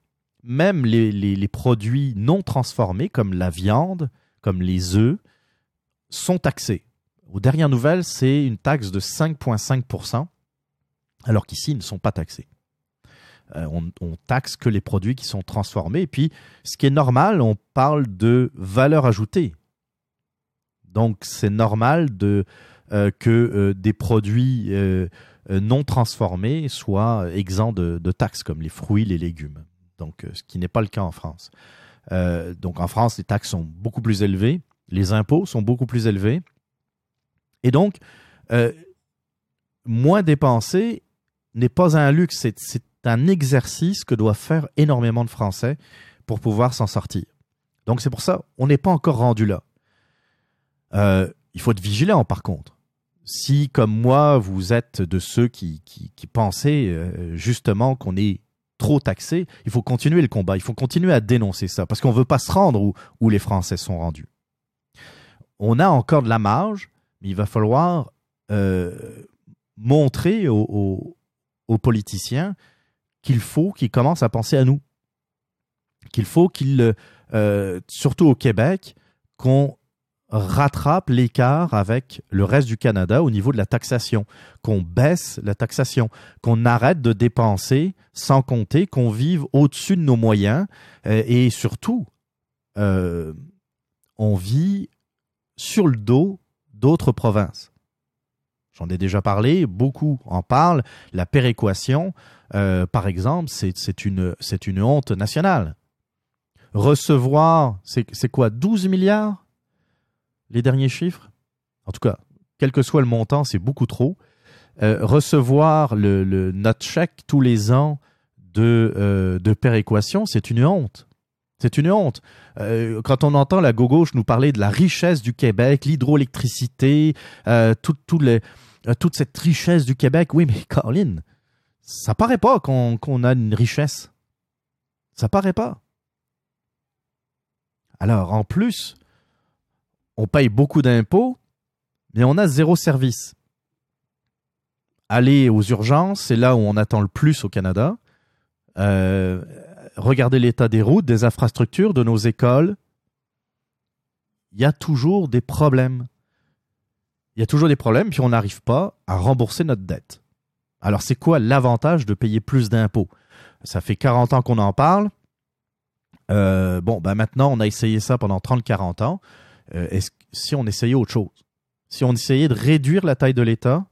même les, produits non transformés, comme la viande, comme les œufs, sont taxés. Aux dernières nouvelles, c'est une taxe de 5,5%, alors qu'ici, ils ne sont pas taxés. Euh, on, taxe que les produits qui sont transformés. Et puis, ce qui est normal, on parle de valeur ajoutée. Donc, c'est normal euh, que euh, des produits non transformés soient exempts de taxes, comme les fruits, les légumes donc euh, ce qui n'est pas le cas en France. Euh, donc en France, les taxes sont beaucoup plus élevées, les impôts sont beaucoup plus élevés, et donc euh, moins dépenser n'est pas un luxe, c'est un exercice que doivent faire énormément de Français pour pouvoir s'en sortir. Donc c'est pour ça, on n'est pas encore rendu là. Il faut être vigilant par contre. Si, comme moi, vous êtes de ceux qui, qui, pensaient justement qu'on est trop taxé, il faut continuer le combat, il faut continuer à dénoncer ça, parce qu'on ne veut pas se rendre où, les Français sont rendus. On a encore de la marge, mais il va falloir euh, montrer aux politiciens qu'il faut qu'ils commencent à penser à nous. Qu'il faut qu'ils, euh, surtout au Québec, qu'on rattrape l'écart avec le reste du Canada au niveau de la taxation, qu'on baisse la taxation, qu'on arrête de dépenser sans compter, qu'on vive au-dessus de nos moyens euh, et surtout, euh, on vit sur le dos d'autres provinces. J'en ai déjà parlé, beaucoup en parlent. La péréquation, euh, par exemple, c'est une, honte nationale. Recevoir, c'est quoi, 12 milliards? Les derniers chiffres En tout cas, quel que soit le montant, c'est beaucoup trop. Euh, recevoir le, le- notre chèque tous les ans de, euh, péréquation, c'est une honte. C'est une honte. Euh, quand on entend la gauche nous parler de la richesse du Québec, l'hydroélectricité, toute cette richesse du Québec, oui, mais Caroline, ça paraît pas qu'on qu'on a une richesse. Ça paraît pas. Alors, en plus, on paye beaucoup d'impôts, mais on a zéro service. Aller aux urgences, c'est là où on attend le plus au Canada. Euh, regardez l'état des routes, des infrastructures, de nos écoles. Il y a toujours des problèmes. Il y a toujours des problèmes, puis on n'arrive pas à rembourser notre dette. Alors, c'est quoi l'avantage de payer plus d'impôts? Ça fait 40 ans qu'on en parle. Euh, bon, ben maintenant, on a essayé ça pendant 30-40 ans. Euh, si on essayait autre chose, si on essayait de réduire la taille de l'État,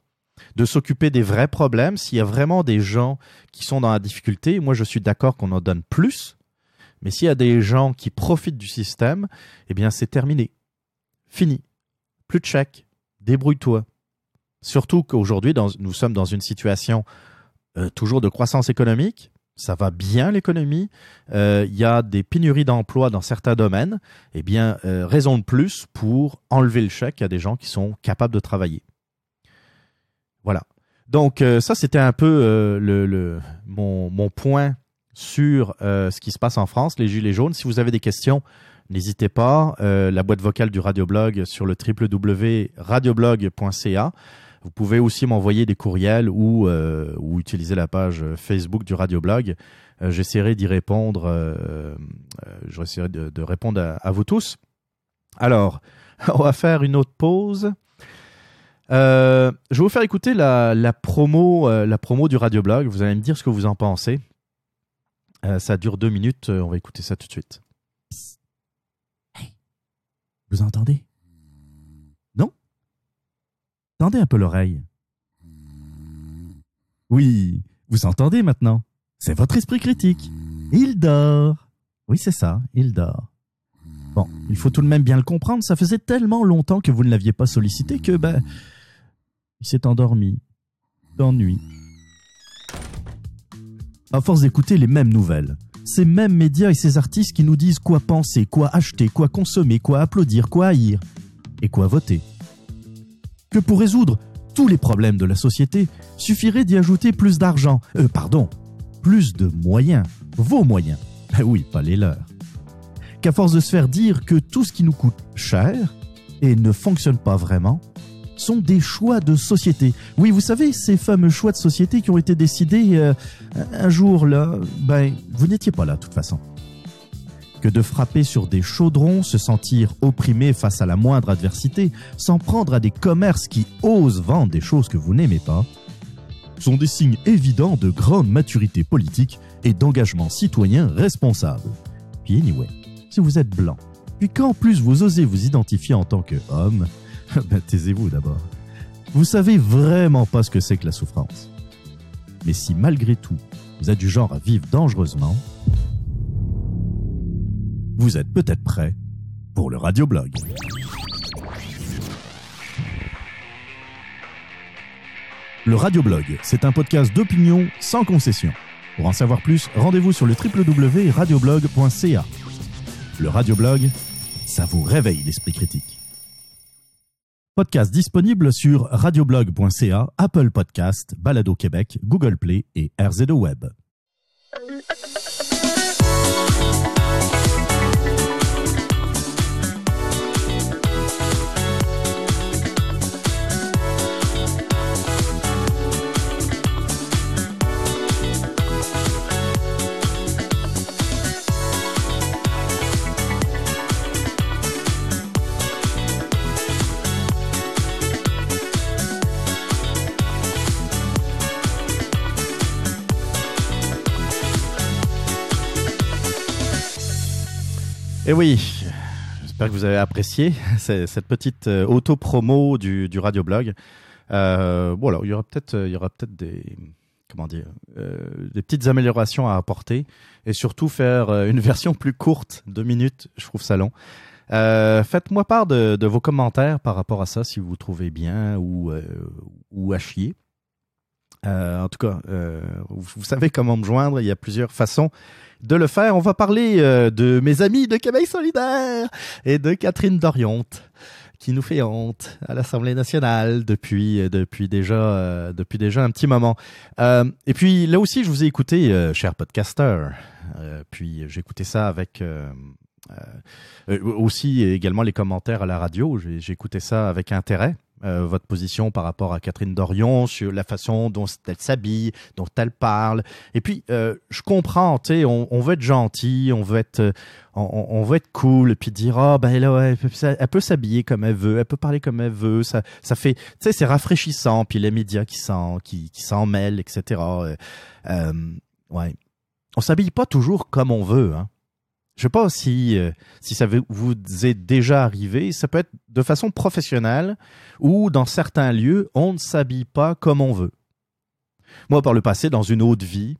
de s'occuper des vrais problèmes, s'il y a vraiment des gens qui sont dans la difficulté, moi je suis d'accord qu'on en donne plus, mais s'il y a des gens qui profitent du système, eh bien c'est terminé. Fini. Plus de chèques. Débrouille-toi. Surtout qu'aujourd'hui, nous sommes dans une situation euh, toujours de croissance économique. Ça va bien l'économie. Euh, Il y a des pénuries d'emplois dans certains domaines. Eh bien, euh, raison de plus pour enlever le chèque à des gens qui sont capables de travailler. Voilà. Donc euh, ça, c'était un peu mon, mon point sur ce qui se passe en France, les Gilets jaunes. Si vous avez des questions, n'hésitez pas. La boîte vocale du Radioblog sur le www.radioblog.ca. Vous pouvez aussi m'envoyer des courriels ou, euh, ou utiliser la page Facebook du Radioblog. Euh, J'essaierai d'y répondre. Euh, euh, J'essaierai de, de répondre à, vous tous. Alors, *laughs* on va faire une autre pause. Euh, je vais vous faire écouter la, promo, la promo du Radioblog. Vous allez me dire ce que vous en pensez. Ça dure deux minutes. On va écouter ça tout de suite. Vous entendez? Tendez un peu l'oreille. Oui, vous entendez maintenant C'est votre esprit critique. Il dort. Oui, c'est ça, il dort. Bon, il faut tout de même bien le comprendre, ça faisait tellement longtemps que vous ne l'aviez pas sollicité que, ben, il s'est endormi. D'ennui. À force d'écouter les mêmes nouvelles, ces mêmes médias et ces artistes qui nous disent quoi penser, quoi acheter, quoi consommer, quoi applaudir, quoi haïr et quoi voter. Que pour résoudre tous les problèmes de la société, suffirait d'y ajouter plus d'argent, euh, pardon, plus de moyens, vos moyens. Ben oui, pas les leurs. Qu'à force de se faire dire que tout ce qui nous coûte cher et ne fonctionne pas vraiment sont des choix de société. Oui, vous savez, ces fameux choix de société qui ont été décidés euh, un jour là, ben, vous n'étiez pas là de toute façon. Que de frapper sur des chaudrons, se sentir opprimé face à la moindre adversité, s'en prendre à des commerces qui osent vendre des choses que vous n'aimez pas, sont des signes évidents de grande maturité politique et d'engagement citoyen responsable. Puis anyway, si vous êtes blanc, puis qu'en plus vous osez vous identifier en tant qu'homme, *laughs* ben taisez-vous d'abord. Vous savez vraiment pas ce que c'est que la souffrance. Mais si malgré tout, vous êtes du genre à vivre dangereusement, vous êtes peut-être prêt pour le radioblog. Le radioblog, c'est un podcast d'opinion sans concession. Pour en savoir plus, rendez-vous sur le www.radioblog.ca. Le radioblog, ça vous réveille l'esprit critique. Podcast disponible sur radioblog.ca, Apple Podcast, Balado Québec, Google Play et RZO Web. Oui, j'espère que vous avez apprécié *laughs* cette petite euh, auto-promo du, du radioblog. Euh, voilà, il y aura peut-être il y aura peut-être des comment dire euh, des petites améliorations à apporter et surtout faire euh, une *laughs* version plus courte, deux minutes, je trouve ça long. Euh, Faites-moi part de, vos commentaires par rapport à ça si vous trouvez bien ou euh, ou à chier. en tout cas, vous, vous savez comment me joindre. Il y a plusieurs façons de le faire. On va parler euh, de mes amis de Québec solidaire et de Catherine Doriante qui nous fait honte à l'Assemblée nationale depuis euh, depuis déjà euh, depuis déjà un petit moment. Et puis là aussi, je vous ai écouté, cher podcaster. puis j'ai écouté ça avec aussi également les commentaires à la radio. J'ai écouté ça avec intérêt euh, votre position par rapport à Catherine Dorion sur la façon dont elle s'habille, dont elle parle. Et puis, euh, je comprends, tu sais, on, veut être gentil, on veut être, on, on veut être cool, et puis dire, oh, ben là, elle peut s'habiller comme elle veut, elle peut parler comme elle veut, ça, ça fait, tu sais, c'est rafraîchissant, puis les médias qui s'en, qui, s'en mêlent, etc. Euh, euh, ouais. On s'habille pas toujours comme on veut, hein. Je sais pas si euh, si ça vous est déjà arrivé. Ça peut être de façon professionnelle ou dans certains lieux, on ne s'habille pas comme on veut. Moi, par le passé, dans une autre vie,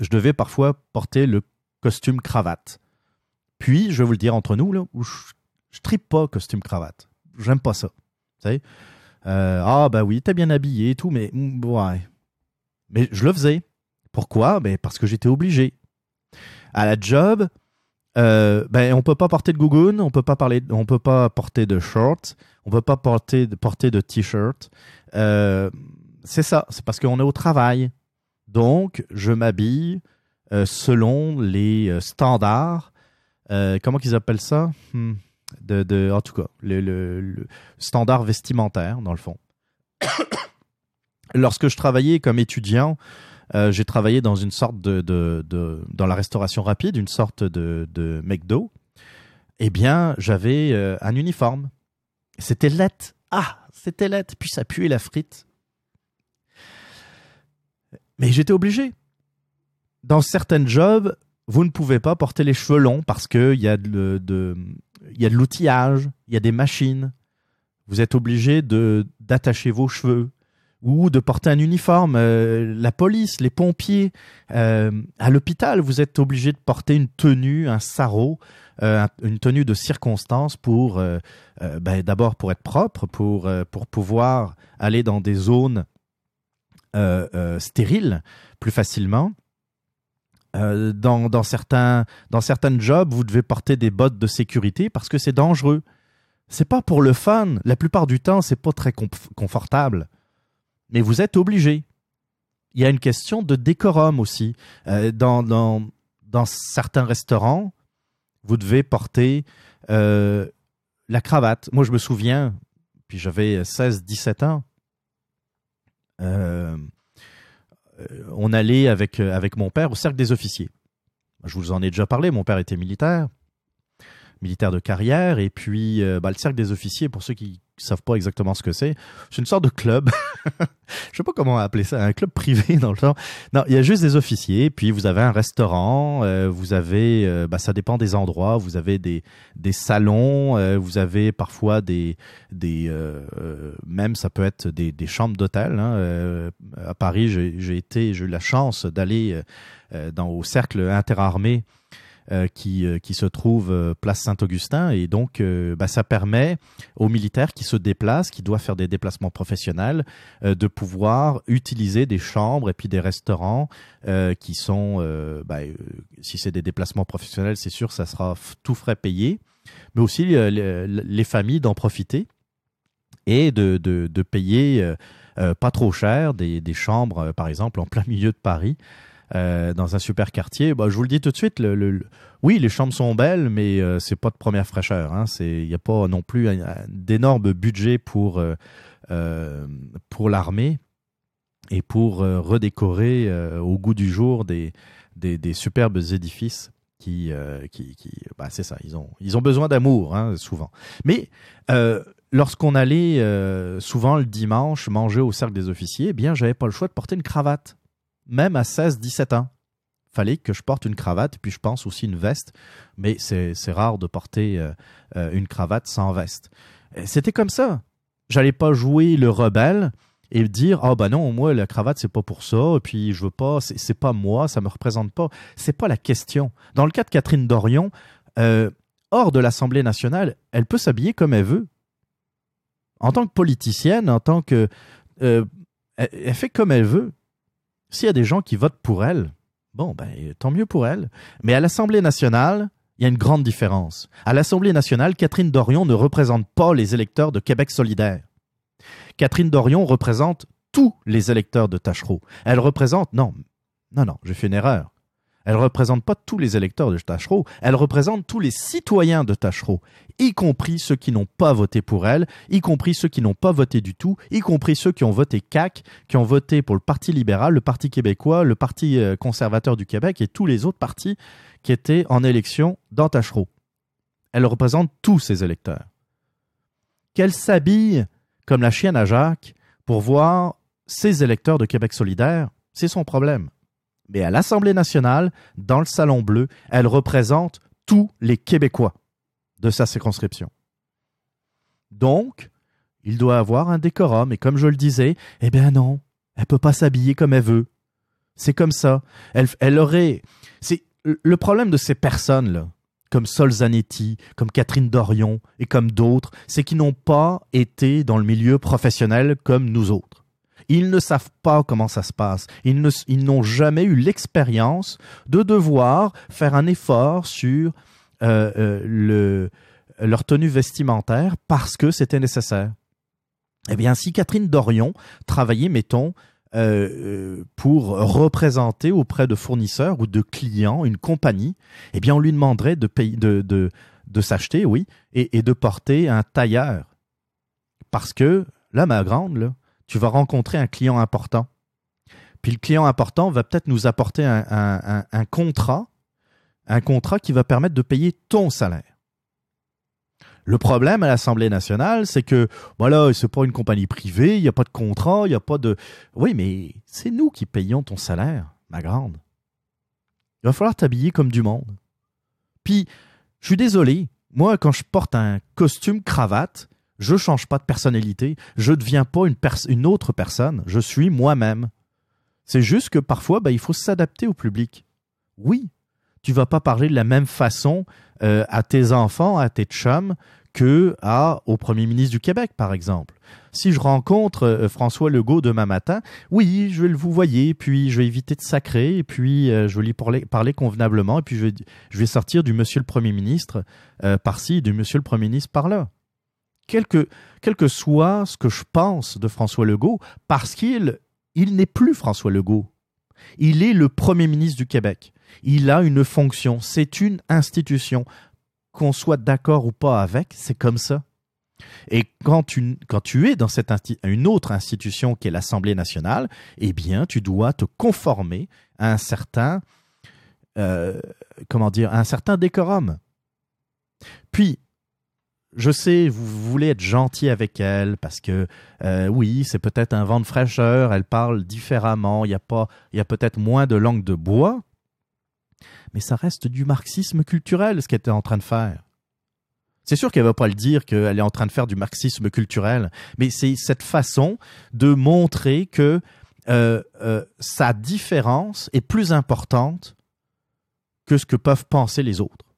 je devais parfois porter le costume cravate. Puis, je vais vous le dire entre nous, là, où je, je tripe pas costume cravate. J'aime pas ça. Euh, ah, ben oui, t'es bien habillé et tout, mais ouais. Mais je le faisais. Pourquoi? Ben, parce que j'étais obligé. À la job, euh, ben on peut pas porter de gougoune, on peut pas parler, on peut pas porter de shorts, on peut pas porter de porter de t-shirt. Euh, c'est ça, c'est parce qu'on est au travail. Donc je m'habille euh, selon les euh, standards. Comment qu'ils appellent ça? Hmm. de, en tout cas, le, le, le standard vestimentaire dans le fond. *coughs* Lorsque je travaillais comme étudiant, euh, j'ai travaillé dans une sorte de, de, dans la restauration rapide, une sorte de, de McDo. Eh bien, j'avais euh, un uniforme. C'était let. Ah, c'était let. Puis ça puait la frite. Mais j'étais obligé. Dans certains jobs, vous ne pouvez pas porter les cheveux longs parce qu'il y a de, y a de l'outillage, il y a des machines. Vous êtes obligé d'attacher vos cheveux, ou de porter un uniforme. Euh, la police, les pompiers, euh, à l'hôpital, vous êtes obligé de porter une tenue, un sarrau, euh, une tenue de circonstance pour, ben, d'abord pour être propre, pour pour pouvoir aller dans des zones stériles plus facilement. dans, dans certains dans certains jobs, vous devez porter des bottes de sécurité parce que c'est dangereux. C'est pas pour le fun. La plupart du temps, c'est pas très confortable mais vous êtes obligé. Il y a une question de décorum aussi. Euh, dans, certains restaurants, vous devez porter euh, la cravate. Moi, je me souviens, puis j'avais 16-17 ans, euh, on allait avec, avec mon père au cercle des officiers. Je vous en ai déjà parlé, mon père était militaire, militaire de carrière, et puis bah, le cercle des officiers, pour ceux qui savent pas exactement ce que c'est. C'est une sorte de club. *laughs* je sais pas comment appeler ça, un club privé *laughs* dans le temps. Non, il y a juste des officiers, puis vous avez un restaurant, euh, vous avez, euh, bah, ça dépend des endroits, vous avez des, des salons, euh, vous avez parfois des, des même ça peut être des, des chambres d'hôtel. Hein. À Paris, j'ai été, j'ai eu la chance d'aller dans au cercle interarmé euh, qui, euh, qui se trouve euh, place Saint-Augustin. Et donc, bah, ça permet aux militaires qui se déplacent, qui doivent faire des déplacements professionnels, de pouvoir utiliser des chambres et puis des restaurants qui sont, bah, si c'est des déplacements professionnels, c'est sûr, ça sera tout frais payé, mais aussi les, les familles d'en profiter et de, de, payer pas trop cher des, des chambres, par exemple, en plein milieu de Paris, euh, dans un super quartier. Bah, je vous le dis tout de suite, oui, les chambres sont belles, mais euh, c'est pas de première fraîcheur. hein. Il n'y a pas non plus un, un d'énorme budget pour euh, euh, pour l'armée et pour redécorer au goût du jour des superbes édifices qui bah, c'est ça. Ils ont besoin d'amour hein, souvent. Mais lorsqu'on allait souvent le dimanche manger au cercle des officiers, eh bien, j'avais pas le choix de porter une cravate, même à 16-17 ans. Fallait que je porte une cravate, puis je pense aussi une veste, mais c'est rare de porter euh, euh, une cravate sans veste. C'était comme ça. J'allais pas jouer le rebelle et dire ah bah non moi la cravate c'est pas pour ça et puis je veux pas c'est pas moi ça me représente pas c'est pas la question dans le cas de Catherine Dorion euh, hors de l'Assemblée nationale elle peut s'habiller comme elle veut en tant que politicienne, en tant que... elle fait comme elle veut. S'il y a des gens qui votent pour elle, bon, ben, tant mieux pour elle. Mais à l'Assemblée nationale, il y a une grande différence. À l'Assemblée nationale, Catherine Dorion ne représente pas les électeurs de Québec solidaire. Catherine Dorion représente tous les électeurs de Tachereau. Elle représente... Non, non, non, j'ai fait une erreur. Elle représente pas tous les électeurs de Tachereau, elle représente tous les citoyens de Tachereau, y compris ceux qui n'ont pas voté pour elle, y compris ceux qui n'ont pas voté du tout, y compris ceux qui ont voté CAC, qui ont voté pour le Parti libéral, le Parti québécois, le Parti euh, conservateur du Québec et tous les autres partis qui étaient en élection dans Tachereau. Elle représente tous ces électeurs. Qu'elle s'habille comme la chienne à Jacques pour voir ses électeurs de Québec solidaire, c'est son problème. Mais à l'Assemblée nationale, dans le Salon Bleu, elle représente tous les Québécois de sa circonscription. Donc, il doit avoir un décorum. Et comme je le disais, eh bien non, elle peut pas s'habiller comme elle veut. C'est comme ça. Elle, elle aurait. C'est le problème de ces personnes-là, comme Sol Zanetti, comme Catherine Dorion et comme d'autres, c'est qu'ils n'ont pas été dans le milieu professionnel comme nous autres. Ils ne savent pas comment ça se passe. Ils n'ont jamais eu l'expérience de devoir faire un effort sur euh, euh, le, leur tenue vestimentaire parce que c'était nécessaire. Eh bien, si Catherine Dorion travaillait, mettons, euh, pour représenter auprès de fournisseurs ou de clients une compagnie, eh bien, on lui demanderait de, s'acheter, oui, et, et de porter un tailleur. Parce que, là, ma grande, là, tu vas rencontrer un client important. Puis le client important va peut-être nous apporter un, contrat, un contrat qui va permettre de payer ton salaire. Le problème à l'Assemblée nationale, c'est que, voilà, c'est pas une compagnie privée, il n'y a pas de contrat, il n'y a pas de. Oui, mais c'est nous qui payons ton salaire, ma grande. Il va falloir t'habiller comme du monde. Puis, je suis désolé, moi, quand je porte un costume cravate, je change pas de personnalité, je ne deviens pas une, autre personne, je suis moi-même. C'est juste que parfois, ben, il faut s'adapter au public. Oui, tu vas pas parler de la même façon euh, à tes enfants, à tes chums, que au premier ministre du Québec, par exemple. Si je rencontre euh, François Legault demain matin, oui, je vais le vous voyez, puis je vais éviter de sacrer, puis euh, je vais lui parler, convenablement, et puis je vais, je vais sortir du monsieur le premier ministre par-ci, du monsieur le premier ministre par-là. Quel que, quel que soit ce que je pense de François Legault, parce qu'il il n'est plus François Legault. Il est le premier ministre du Québec. Il a une fonction. C'est une institution. Qu'on soit d'accord ou pas avec, c'est comme ça. Et quand tu, quand tu es dans cette une autre institution qui est l'Assemblée nationale, eh bien, tu dois te conformer à un certain, euh, comment dire, à un certain décorum. Puis, je sais, vous voulez être gentil avec elle parce que euh, oui, c'est peut-être un vent de fraîcheur, elle parle différemment, il y a pas, y a peut-être moins de langue de bois, mais ça reste du marxisme culturel ce qu'elle était en train de faire. C'est sûr qu'elle va pas le dire qu'elle est en train de faire du marxisme culturel, mais c'est cette façon de montrer que euh, euh, sa différence est plus importante que ce que peuvent penser les autres.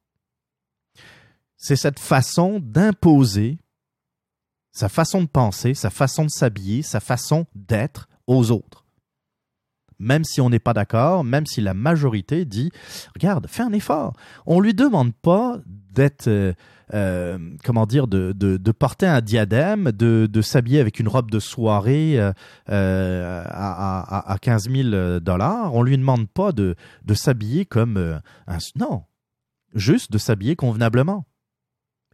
C'est cette façon d'imposer sa façon de penser, sa façon de s'habiller, sa façon d'être aux autres. Même si on n'est pas d'accord, même si la majorité dit Regarde, fais un effort. On ne lui demande pas d'être, euh, euh, comment dire, de, porter un diadème, de, s'habiller avec une robe de soirée euh, à, à, à 15 000 dollars. On lui demande pas de, s'habiller comme un. Non, juste de s'habiller convenablement.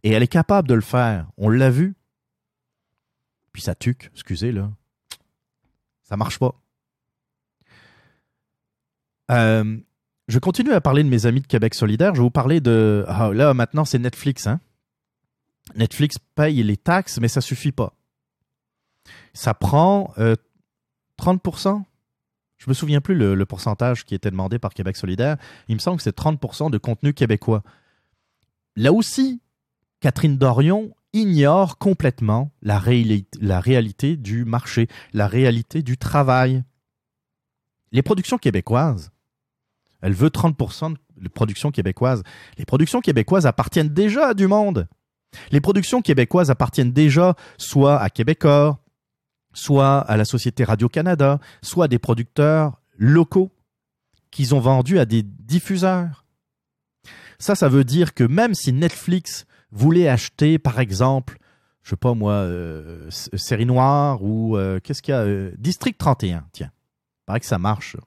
Et elle est capable de le faire. On l'a vu. Puis ça tuque, excusez, là. Ça marche pas. Euh, je continue à parler de mes amis de Québec solidaire. Je vais vous parler de. Ah, là, maintenant, c'est Netflix. Hein? Netflix paye les taxes, mais ça suffit pas. Ça prend euh, 30%. Je me souviens plus le, pourcentage qui était demandé par Québec solidaire. Il me semble que c'est 30% de contenu québécois. Là aussi, Catherine Dorion ignore complètement la, réalité, du marché, la réalité du travail. Les productions québécoises, elle veut 30% de productions québécoises. Les productions québécoises appartiennent déjà à du monde. Les productions québécoises appartiennent déjà soit à Québecor, soit à la Société Radio-Canada, soit à des producteurs locaux qu'ils ont vendus à des diffuseurs. Ça, ça veut dire que même si Netflix voulait acheter, par exemple, je sais pas moi, euh, Série Noire ou euh, qu'est-ce qu'il y a euh, District 31, tiens. Paraît que ça marche.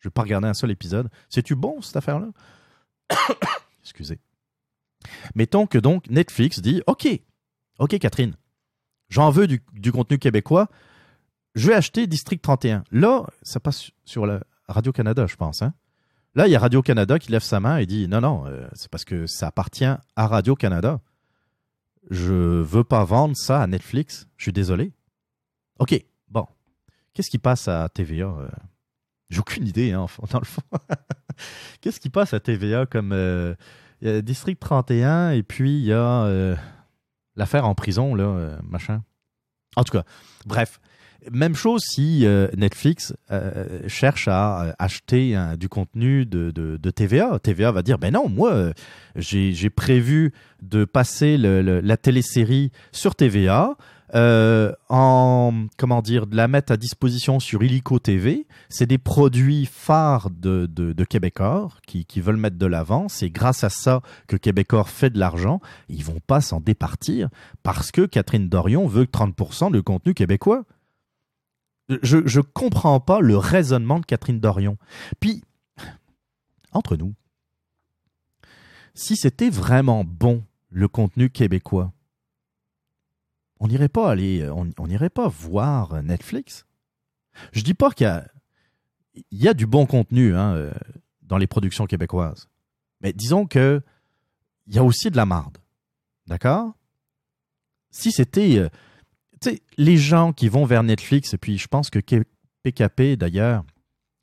Je vais pas regarder un seul épisode. C'est-tu bon, cette affaire-là? *coughs* Excusez. Mettons que donc Netflix dit OK, OK, Catherine, j'en veux du, contenu québécois. Je vais acheter District 31. Là, ça passe sur la Radio-Canada, je pense. Hein? Là, il y a Radio-Canada qui lève sa main et dit Non, non, c'est parce que ça appartient à Radio-Canada. Je veux pas vendre ça à Netflix. Je suis désolé. OK, bon. Qu'est-ce qui passe à TVA euh? J'ai aucune idée, hein, *laughs* dans le fond. Qu'est-ce qui passe à TVA comme. Euh, District 31 et puis il y a euh, l'affaire en prison, là, euh, machin. En tout cas, bref. Même chose si euh, Netflix cherche à acheter hein, du contenu de, de, TVA. TVA va dire, ben non, moi, j'ai prévu de passer la télésérie sur TVA. Euh, en comment dire de la mettre à disposition sur Illico TV. C'est des produits phares de, de, de Québecor qui, qui veulent mettre de l'avant. C'est grâce à ça que Québecor fait de l'argent. Ils vont pas s'en départir parce que Catherine Dorion veut 30% de contenu québécois. Je je comprends pas le raisonnement de Catherine Dorion. Puis entre nous, si c'était vraiment bon le contenu québécois, on n'irait pas aller, on n'irait pas voir Netflix. Je dis pas qu'il y a, du bon contenu hein, dans les productions québécoises, mais disons que il y a aussi de la marde, d'accord? Si c'était, sais, les gens qui vont vers Netflix, et puis je pense que PKP d'ailleurs,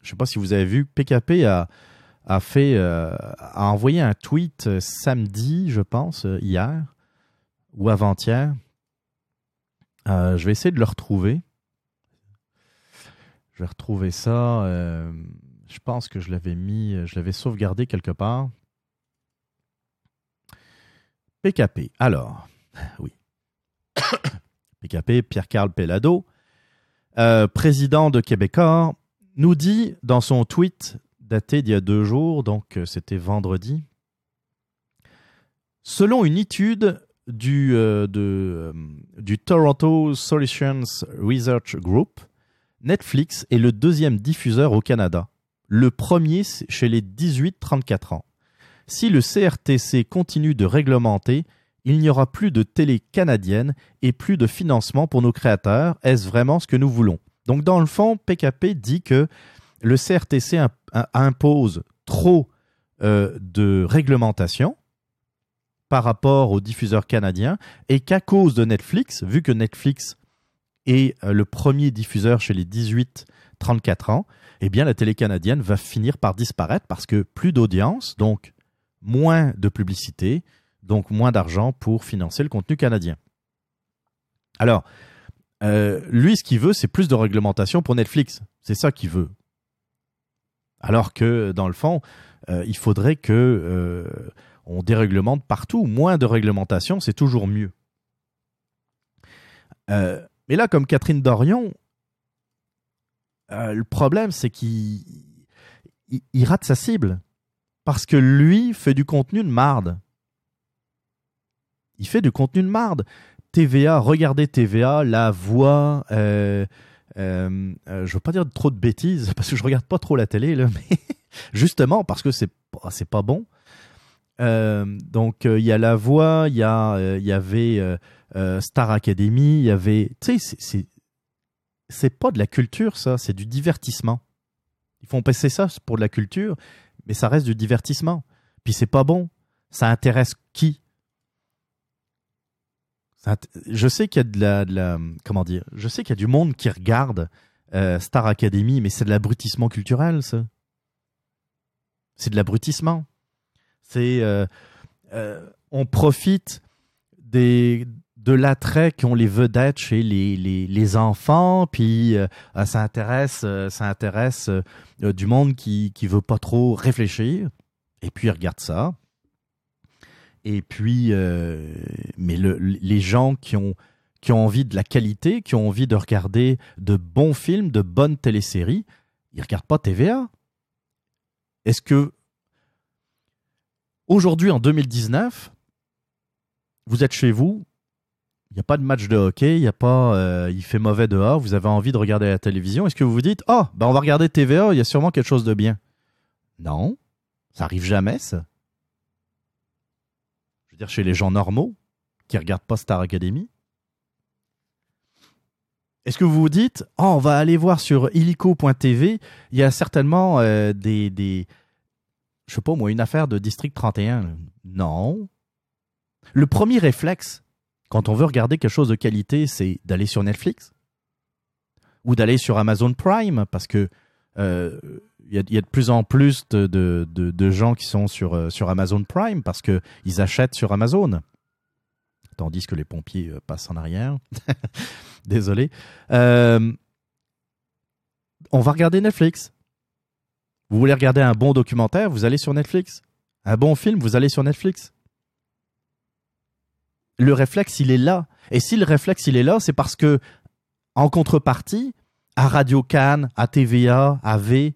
je sais pas si vous avez vu, PKP a a fait, euh, a envoyé un tweet samedi, je pense, hier ou avant-hier euh, je vais essayer de le retrouver. Je vais retrouver ça. Euh, je pense que je l'avais mis, je l'avais sauvegardé quelque part. PKP. Alors, *coughs* oui. PKP, Pierre-Carl Pellado, euh, président de Québecor, nous dit dans son tweet daté d'il y a deux jours, donc c'était vendredi, selon une étude du, euh, euh, du Toronto Solutions Research Group, Netflix est le deuxième diffuseur au Canada, le premier chez les 18-34 ans. Si le CRTC continue de réglementer, il n'y aura plus de télé canadienne et plus de financement pour nos créateurs. Est-ce vraiment ce que nous voulons? Donc dans le fond, PKP dit que le CRTC impose trop euh, de réglementation par rapport aux diffuseurs canadiens et qu'à cause de Netflix, vu que Netflix est euh, le premier diffuseur chez les 18-34 ans, eh bien la télé canadienne va finir par disparaître parce que plus d'audience, donc moins de publicité, donc moins d'argent pour financer le contenu canadien. Alors, euh, lui, ce qu'il veut, c'est plus de réglementation pour Netflix. C'est ça qu'il veut. Alors que, dans le fond, euh, il faudrait que euh, on déréglemente partout. Moins de réglementation, c'est toujours mieux. Mais là, comme Catherine Dorion, le problème, c'est qu'il il- il rate sa cible. Parce que lui fait du contenu de marde. Il fait du contenu de marde. TVA, regardez TVA, la voix. Euh, euh, euh, je veux pas dire trop de bêtises *laughs* parce que je regarde pas trop la télé, là, *laughs* mais justement parce que c'est c'est pas bon. Euh, donc euh, il y a la voix, il y euh, y avait Star Academy, il y avait, tu sais, c'est- c'est pas de la culture ça, c'est du divertissement. Ils font passer ça pour de la culture, mais ça reste du divertissement. Puis c'est pas bon. Ça intéresse qui? Je sais qu'il y a de la, comment dire, je sais qu'il y a du monde qui regarde euh, Star Academy, mais c'est de l'abrutissement culturel, ça. C'est de l'abrutissement. C'est, euh, euh, on profite des de l'attrait qu'ont les vedettes chez les, les, les enfants, puis euh, ça intéresse, ça intéresse du monde qui qui veut pas trop réfléchir, et puis ils regardent ça. Et puis, euh, mais le, les gens qui ont qui ont envie de la qualité, qui ont envie de regarder de bons films, de bonnes téléséries, ils regardent pas TVA. Est-ce que aujourd'hui, en 2019, vous êtes chez vous, il n'y a pas de match de hockey, il y a pas, euh, il fait mauvais dehors, vous avez envie de regarder la télévision, est-ce que vous vous dites, ah, ben on va regarder TVA, il y a sûrement quelque chose de bien. Non, ça arrive jamais, ça. Je veux dire, chez les gens normaux qui regardent pas Star Academy. Est-ce que vous vous dites, oh, on va aller voir sur illico.tv, il y a certainement euh, des, des, je sais pas moi, une affaire de District 31. Non. Le premier réflexe, quand on veut regarder quelque chose de qualité, c'est d'aller sur Netflix ou d'aller sur Amazon Prime, parce que euh, il y, a, de plus en plus de, gens qui sont sur, euh, Amazon Prime parce qu'ils achètent sur Amazon. Tandis que les pompiers euh, passent en arrière. *laughs* Désolé. Euh, on va regarder Netflix. Vous voulez regarder un bon documentaire, vous allez sur Netflix. Un bon film, vous allez sur Netflix. Le réflexe, il est là. Et si le réflexe, il est là, c'est parce que, en contrepartie, à Radio Cannes, à TVA, à V,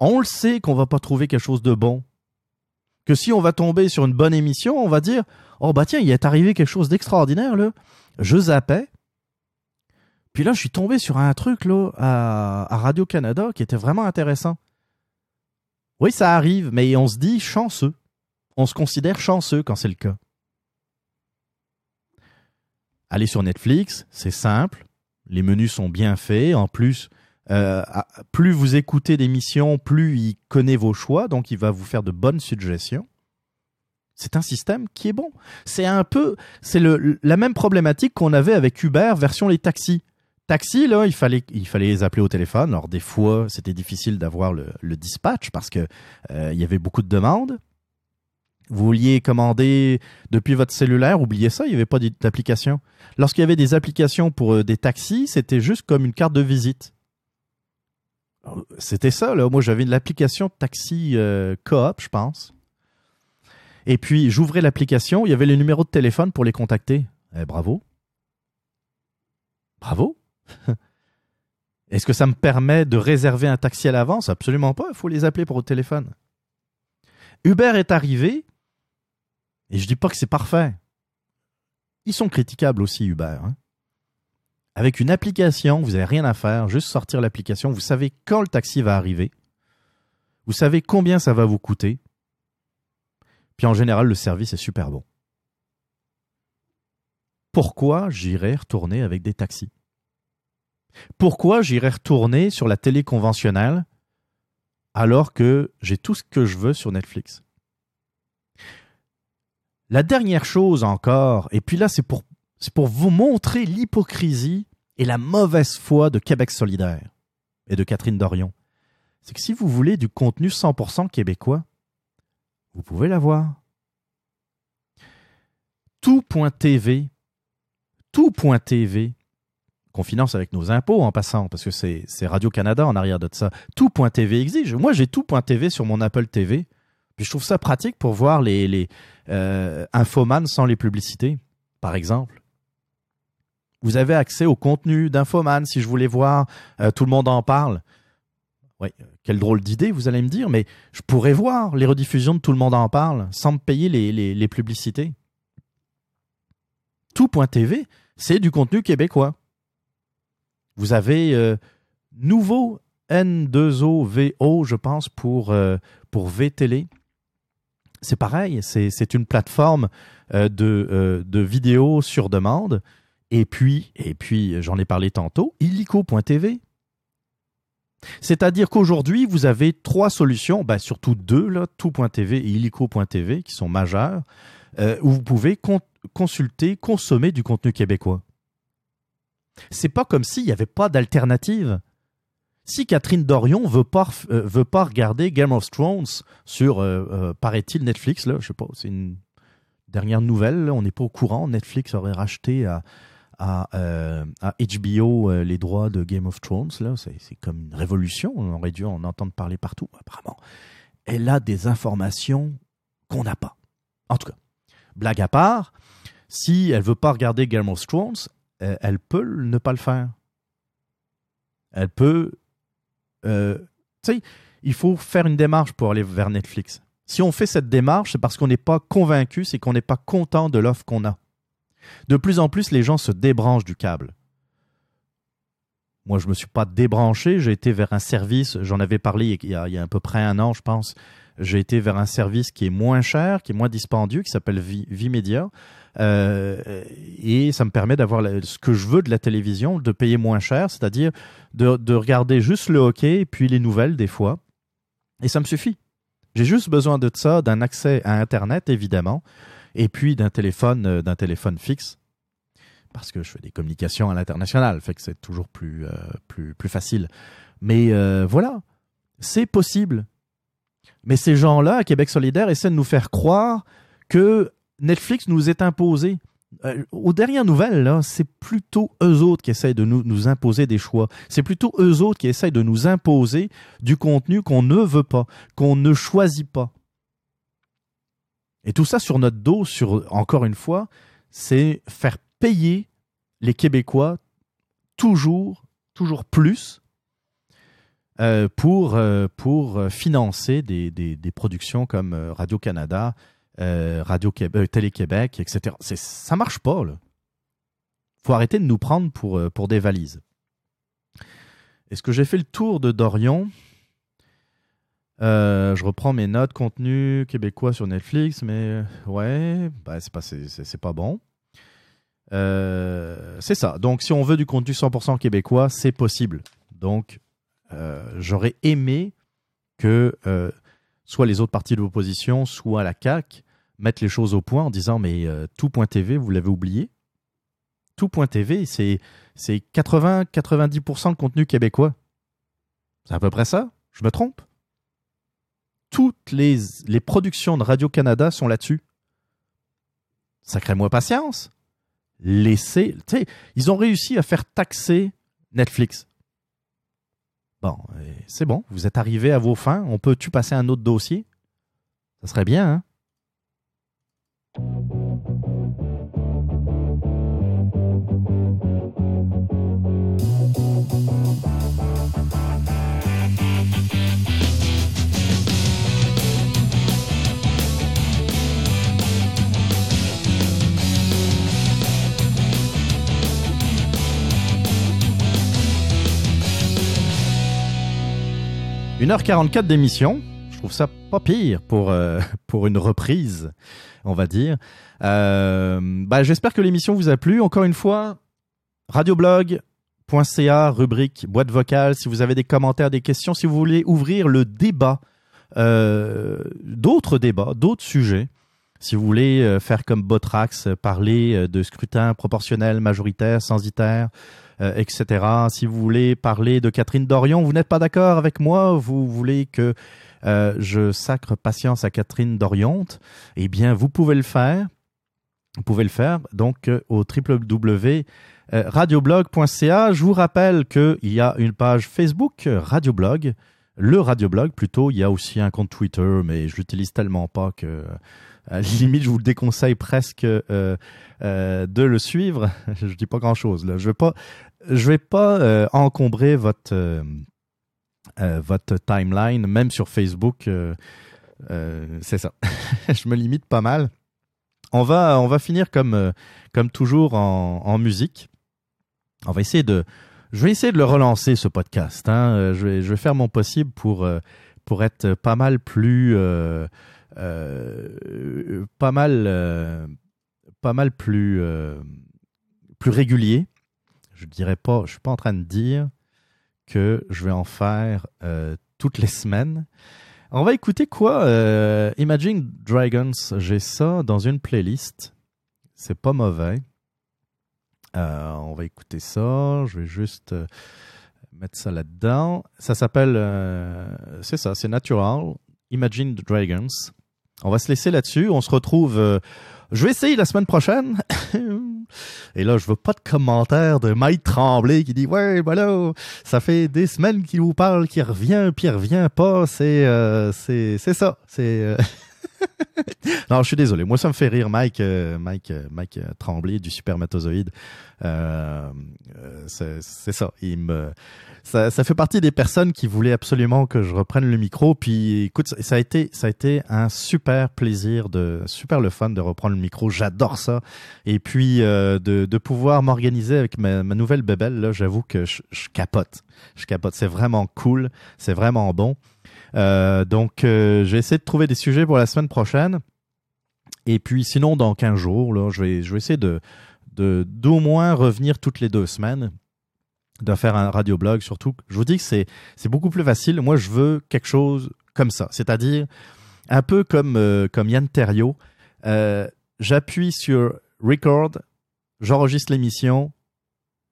on le sait qu'on va pas trouver quelque chose de bon. Que si on va tomber sur une bonne émission, on va dire Oh bah tiens, il est arrivé quelque chose d'extraordinaire là. Je zappais. Puis là, je suis tombé sur un truc là à, à Radio-Canada qui était vraiment intéressant. Oui, ça arrive, mais on se dit chanceux. On se considère chanceux quand c'est le cas. Allez sur Netflix, c'est simple. Les menus sont bien faits. En plus, euh, plus vous écoutez d'émissions, plus il connaît vos choix, donc il va vous faire de bonnes suggestions. C'est un système qui est bon. C'est un peu, c'est la même problématique qu'on avait avec Uber version les taxis. Taxi, là, il fallait, il fallait les appeler au téléphone. Alors des fois, c'était difficile d'avoir le, le dispatch parce que euh, il y avait beaucoup de demandes. Vous vouliez commander depuis votre cellulaire, oubliez ça, il n'y avait pas d'application. Lorsqu'il y avait des applications pour euh, des taxis, c'était juste comme une carte de visite. C'était ça, là. Moi, j'avais l'application taxi euh, coop, je pense. Et puis, j'ouvrais l'application, il y avait les numéros de téléphone pour les contacter. Eh, bravo. Bravo. *laughs* Est-ce que ça me permet de réserver un taxi à l'avance? Absolument pas. Il faut les appeler pour au téléphone. Uber est arrivé, et je dis pas que c'est parfait. Ils sont critiquables aussi, Uber. hein. Avec une application, vous n'avez rien à faire, juste sortir l'application. Vous savez quand le taxi va arriver. Vous savez combien ça va vous coûter. Puis en général, le service est super bon. Pourquoi j'irais retourner avec des taxis? Pourquoi j'irais retourner sur la télé conventionnelle alors que j'ai tout ce que je veux sur Netflix? La dernière chose encore, et puis là c'est pour, c'est pour vous montrer l'hypocrisie et la mauvaise foi de Québec solidaire et de Catherine Dorion, c'est que si vous voulez du contenu 100% québécois, vous pouvez l'avoir. Tout.tv, tout.tv, qu'on finance avec nos impôts en passant, parce que c'est Radio-Canada en arrière de ça. Tout.tv exige. Moi, j'ai tout.tv sur mon Apple TV. Puis je trouve ça pratique pour voir les, euh, Infoman sans les publicités, par exemple. Vous avez accès au contenu d'Infoman si je voulais voir euh, Tout le monde en parle. Oui, quelle drôle d'idée, vous allez me dire, mais je pourrais voir les rediffusions de Tout le monde en parle sans me payer les, les, les publicités. Tout.tv, c'est du contenu québécois. Vous avez euh, nouveau N2OVO, je pense, pour, euh. C'est pareil, c'est une plateforme euh, de, de vidéos sur demande. Et puis, et puis j'en ai parlé tantôt, illico.tv. C'est-à-dire qu'aujourd'hui, vous avez trois solutions, ben surtout deux, là, tout.tv et illico.tv, qui sont majeures, où vous pouvez consulter, consommer du contenu québécois. C'est pas comme s'il n'y avait pas d'alternative. Si Catherine Dorion veut pas euh, veut pas regarder Game of Thrones sur euh, euh, paraît-il Netflix là, je sais pas, c'est une dernière nouvelle, on n'est pas au courant, Netflix aurait racheté à à, HBO les droits de Game of Thrones là, c'est comme une révolution, on aurait dû en entendre parler partout apparemment. Elle a des informations qu'on n'a pas. En tout cas, blague à part, si elle veut pas regarder Game of Thrones, euh, elle peut ne pas le faire. Elle peut. Euh, tu sais, il faut faire une démarche pour aller vers Netflix. Si on fait cette démarche, c'est parce qu'on n'est pas convaincu, c'est qu'on n'est pas content de l'offre qu'on a. De plus en plus, les gens se débranchent du câble. Moi, je ne me suis pas débranché, j'ai été vers un service, j'en avais parlé il y, a, à peu près un an, je pense. J'ai été vers un service qui est moins cher, qui est moins dispendieux, qui s'appelle Vimedia. Euh, et ça me permet d'avoir ce que je veux de la télévision, de payer moins cher, c'est-à-dire de, de, regarder juste le hockey et puis les nouvelles des fois. Et ça me suffit. J'ai juste besoin de ça, d'un accès à Internet évidemment, et puis d'un téléphone, euh, d'un téléphone fixe, parce que je fais des communications à l'international, fait que c'est toujours plus, euh, plus, plus facile. Mais voilà, c'est possible. Mais ces gens-là, Québec solidaire, essaient de nous faire croire que Netflix nous est imposé. Euh, aux dernières nouvelles, c'est plutôt eux autres qui essayent de nous, nous imposer des choix. C'est plutôt eux autres qui essayent de nous imposer du contenu qu'on ne veut pas, qu'on ne choisit pas. Et tout ça sur notre dos, sur encore une fois, c'est faire payer les Québécois toujours, toujours plus euh, pour, euh, pour financer des, des, productions comme Radio-Canada, euh, Radio euh, Télé-Québec, etc. Ça marche pas, là. faut arrêter de nous prendre pour, euh, pour des valises. Est-ce que j'ai fait le tour de Dorion Je reprends mes notes contenu québécois sur Netflix, mais ouais, bah, c'est pas, pas bon. c'est ça. Donc, si on veut du contenu 100% québécois, c'est possible. Donc, j'aurais aimé que soit les autres partis de l'opposition, soit la CAQ, mettre les choses au point en disant mais euh, tout.tv, vous l'avez oublié Tout.tv, c'est 80-90% de contenu québécois. C'est à peu près ça Je me trompe? Toutes les, productions de Radio-Canada sont là-dessus. Sacrez-moi patience. Laissez. Tu ils ont réussi à faire taxer Netflix. Bon, c'est bon, vous êtes arrivé à vos fins. On peut-tu passer un autre dossier? Ça serait bien, hein? Une heure 44 d'émission. Je trouve ça pas pire pour, euh, *laughs* une reprise on va dire. Euh, bah, j'espère que l'émission vous a plu. Encore une fois, radioblog.ca, rubrique boîte vocale. Si vous avez des commentaires, des questions, si vous voulez ouvrir le débat, euh, d'autres débats, d'autres sujets. Si vous voulez faire comme Botrax, parler de scrutin proportionnel, majoritaire, censitaire, etc. Si vous voulez parler de Catherine Dorion, vous n'êtes pas d'accord avec moi, vous voulez que euh, je sacre patience à Catherine Doriante, eh bien, vous pouvez le faire. Vous pouvez le faire donc euh, au www.radioblog.ca. Je vous rappelle qu'il y a une page Facebook Radioblog. le radioblog plutôt. Il y a aussi un compte Twitter, mais je l'utilise tellement pas que à la limite je vous le déconseille presque euh, euh, de le suivre. *laughs* je dis pas grand chose là. Je vais pas, je vais pas euh, encombrer votre euh, euh, votre timeline, même sur Facebook. c'est ça. *laughs* je me limite pas mal. On va, on va finir comme, comme toujours en, musique. On va essayer de, je vais essayer de le relancer ce podcast. Hein. Je vais, je vais faire mon possible pour, pour être pas mal plus, pas mal, pas mal plus, plus régulier. Je dirais pas, je suis pas en train de dire que je vais en faire euh, toutes les semaines. On va écouter quoi euh, Imagine Dragons, j'ai ça dans une playlist. C'est pas mauvais. Euh, on va écouter ça. Je vais juste mettre ça là-dedans. Ça s'appelle, c'est ça, c'est Natural. Imagine Dragons. On va se laisser là-dessus. On se retrouve. je vais essayer la semaine prochaine. *laughs* Et là, je veux pas de commentaires de Mike Tremblay qui dit ouais, voilà, ça fait des semaines qu'il vous parle, qu'il revient, puis il revient pas. C'est euh, c'est ça. C'est euh, *laughs* non, je suis désolé. Moi, ça me fait rire, Mike, euh, Mike, euh, Mike euh, Tremblay du Supermatozoïde. C'est ça. Il me, ça, fait partie des personnes qui voulaient absolument que je reprenne le micro. Puis, écoute, ça a été, ça a été un super plaisir de, super le fun de reprendre le micro. J'adore ça. Et puis, euh, de, pouvoir m'organiser avec ma, nouvelle bébelle, là, j'avoue que je, capote. Je capote. C'est vraiment cool. C'est vraiment bon. Euh, donc, euh, je vais essayer de trouver des sujets pour la semaine prochaine. Et puis, sinon, dans 15 jours, là, je vais, je vais essayer de, de, d'au moins revenir toutes les deux semaines, de faire un radioblog surtout. Je vous dis que c'est, c'est beaucoup plus facile. Moi, je veux quelque chose comme ça. C'est-à-dire, un peu comme, euh, comme Yann Terriot. Euh, j'appuie sur record, j'enregistre l'émission,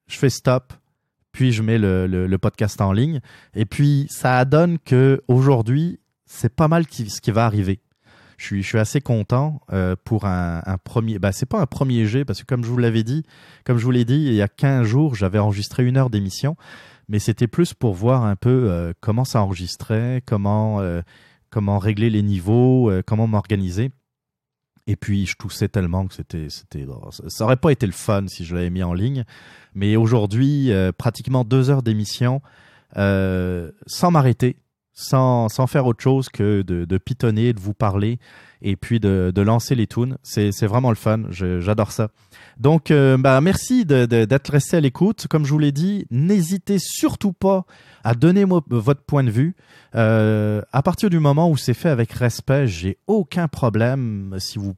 je fais stop, puis je mets le, le, podcast en ligne. Et puis, ça donne que aujourd'hui, c'est pas mal ce qui va arriver. Je suis, assez content euh, pour un, premier. Ben, c'est pas un premier jet parce que comme je vous l'avais dit, comme je vous l'ai dit, il y a 15 jours, j'avais enregistré une heure d'émission, mais c'était plus pour voir un peu euh, comment ça enregistrait, comment euh, comment régler les niveaux, comment m'organiser. Et puis je toussais tellement que c'était c'était oh, ça aurait pas été le fun si je l'avais mis en ligne. Mais aujourd'hui, pratiquement deux heures d'émission sans m'arrêter, sans, sans faire autre chose que de, pitonner, de vous parler et puis de, de lancer les tunes. C'est vraiment le fun. J'adore ça. Donc, euh, bah, merci d'être resté à l'écoute. Comme je vous l'ai dit, n'hésitez surtout pas à donner moi votre point de vue. Euh, à partir du moment où c'est fait avec respect, j'ai aucun problème. Si vous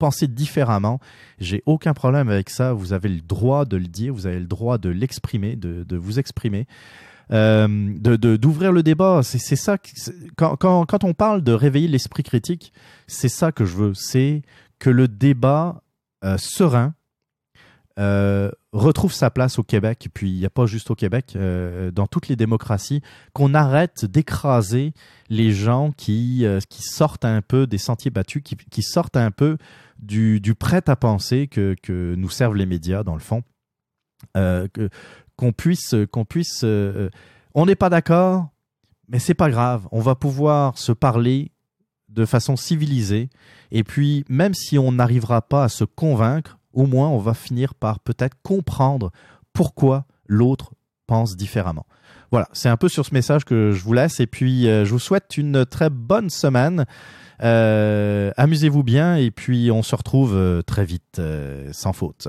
pensez différemment, j'ai aucun problème avec ça. Vous avez le droit de le dire, vous avez le droit de l'exprimer, de, de vous exprimer. Euh, de d'ouvrir le débat, c'est ça. Quand, quand, quand on parle de réveiller l'esprit critique, c'est ça que je veux. C'est que le débat euh, serein euh, retrouve sa place au Québec, et puis il n'y a pas juste au Québec, dans toutes les démocraties, qu'on arrête d'écraser les gens qui, qui sortent un peu des sentiers battus, qui, qui sortent un peu du, du prêt à penser que, que nous servent les médias, dans le fond. Qu'on puisse, qu'on puisse, euh, on n'est pas d'accord, mais c'est pas grave. On va pouvoir se parler de façon civilisée. Et puis, même si on n'arrivera pas à se convaincre, au moins on va finir par peut-être comprendre pourquoi l'autre pense différemment. Voilà, c'est un peu sur ce message que je vous laisse. Et puis, euh, je vous souhaite une très bonne semaine. Euh, Amusez-vous bien. Et puis, on se retrouve euh, très vite, euh, sans faute.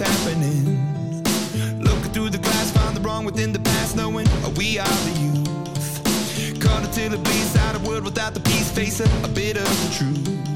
what's happening. Looking through the glass, find the wrong within the past, knowing we are the youth. Caught until it bleeds out a world without the peace, face a, a bit of the truth,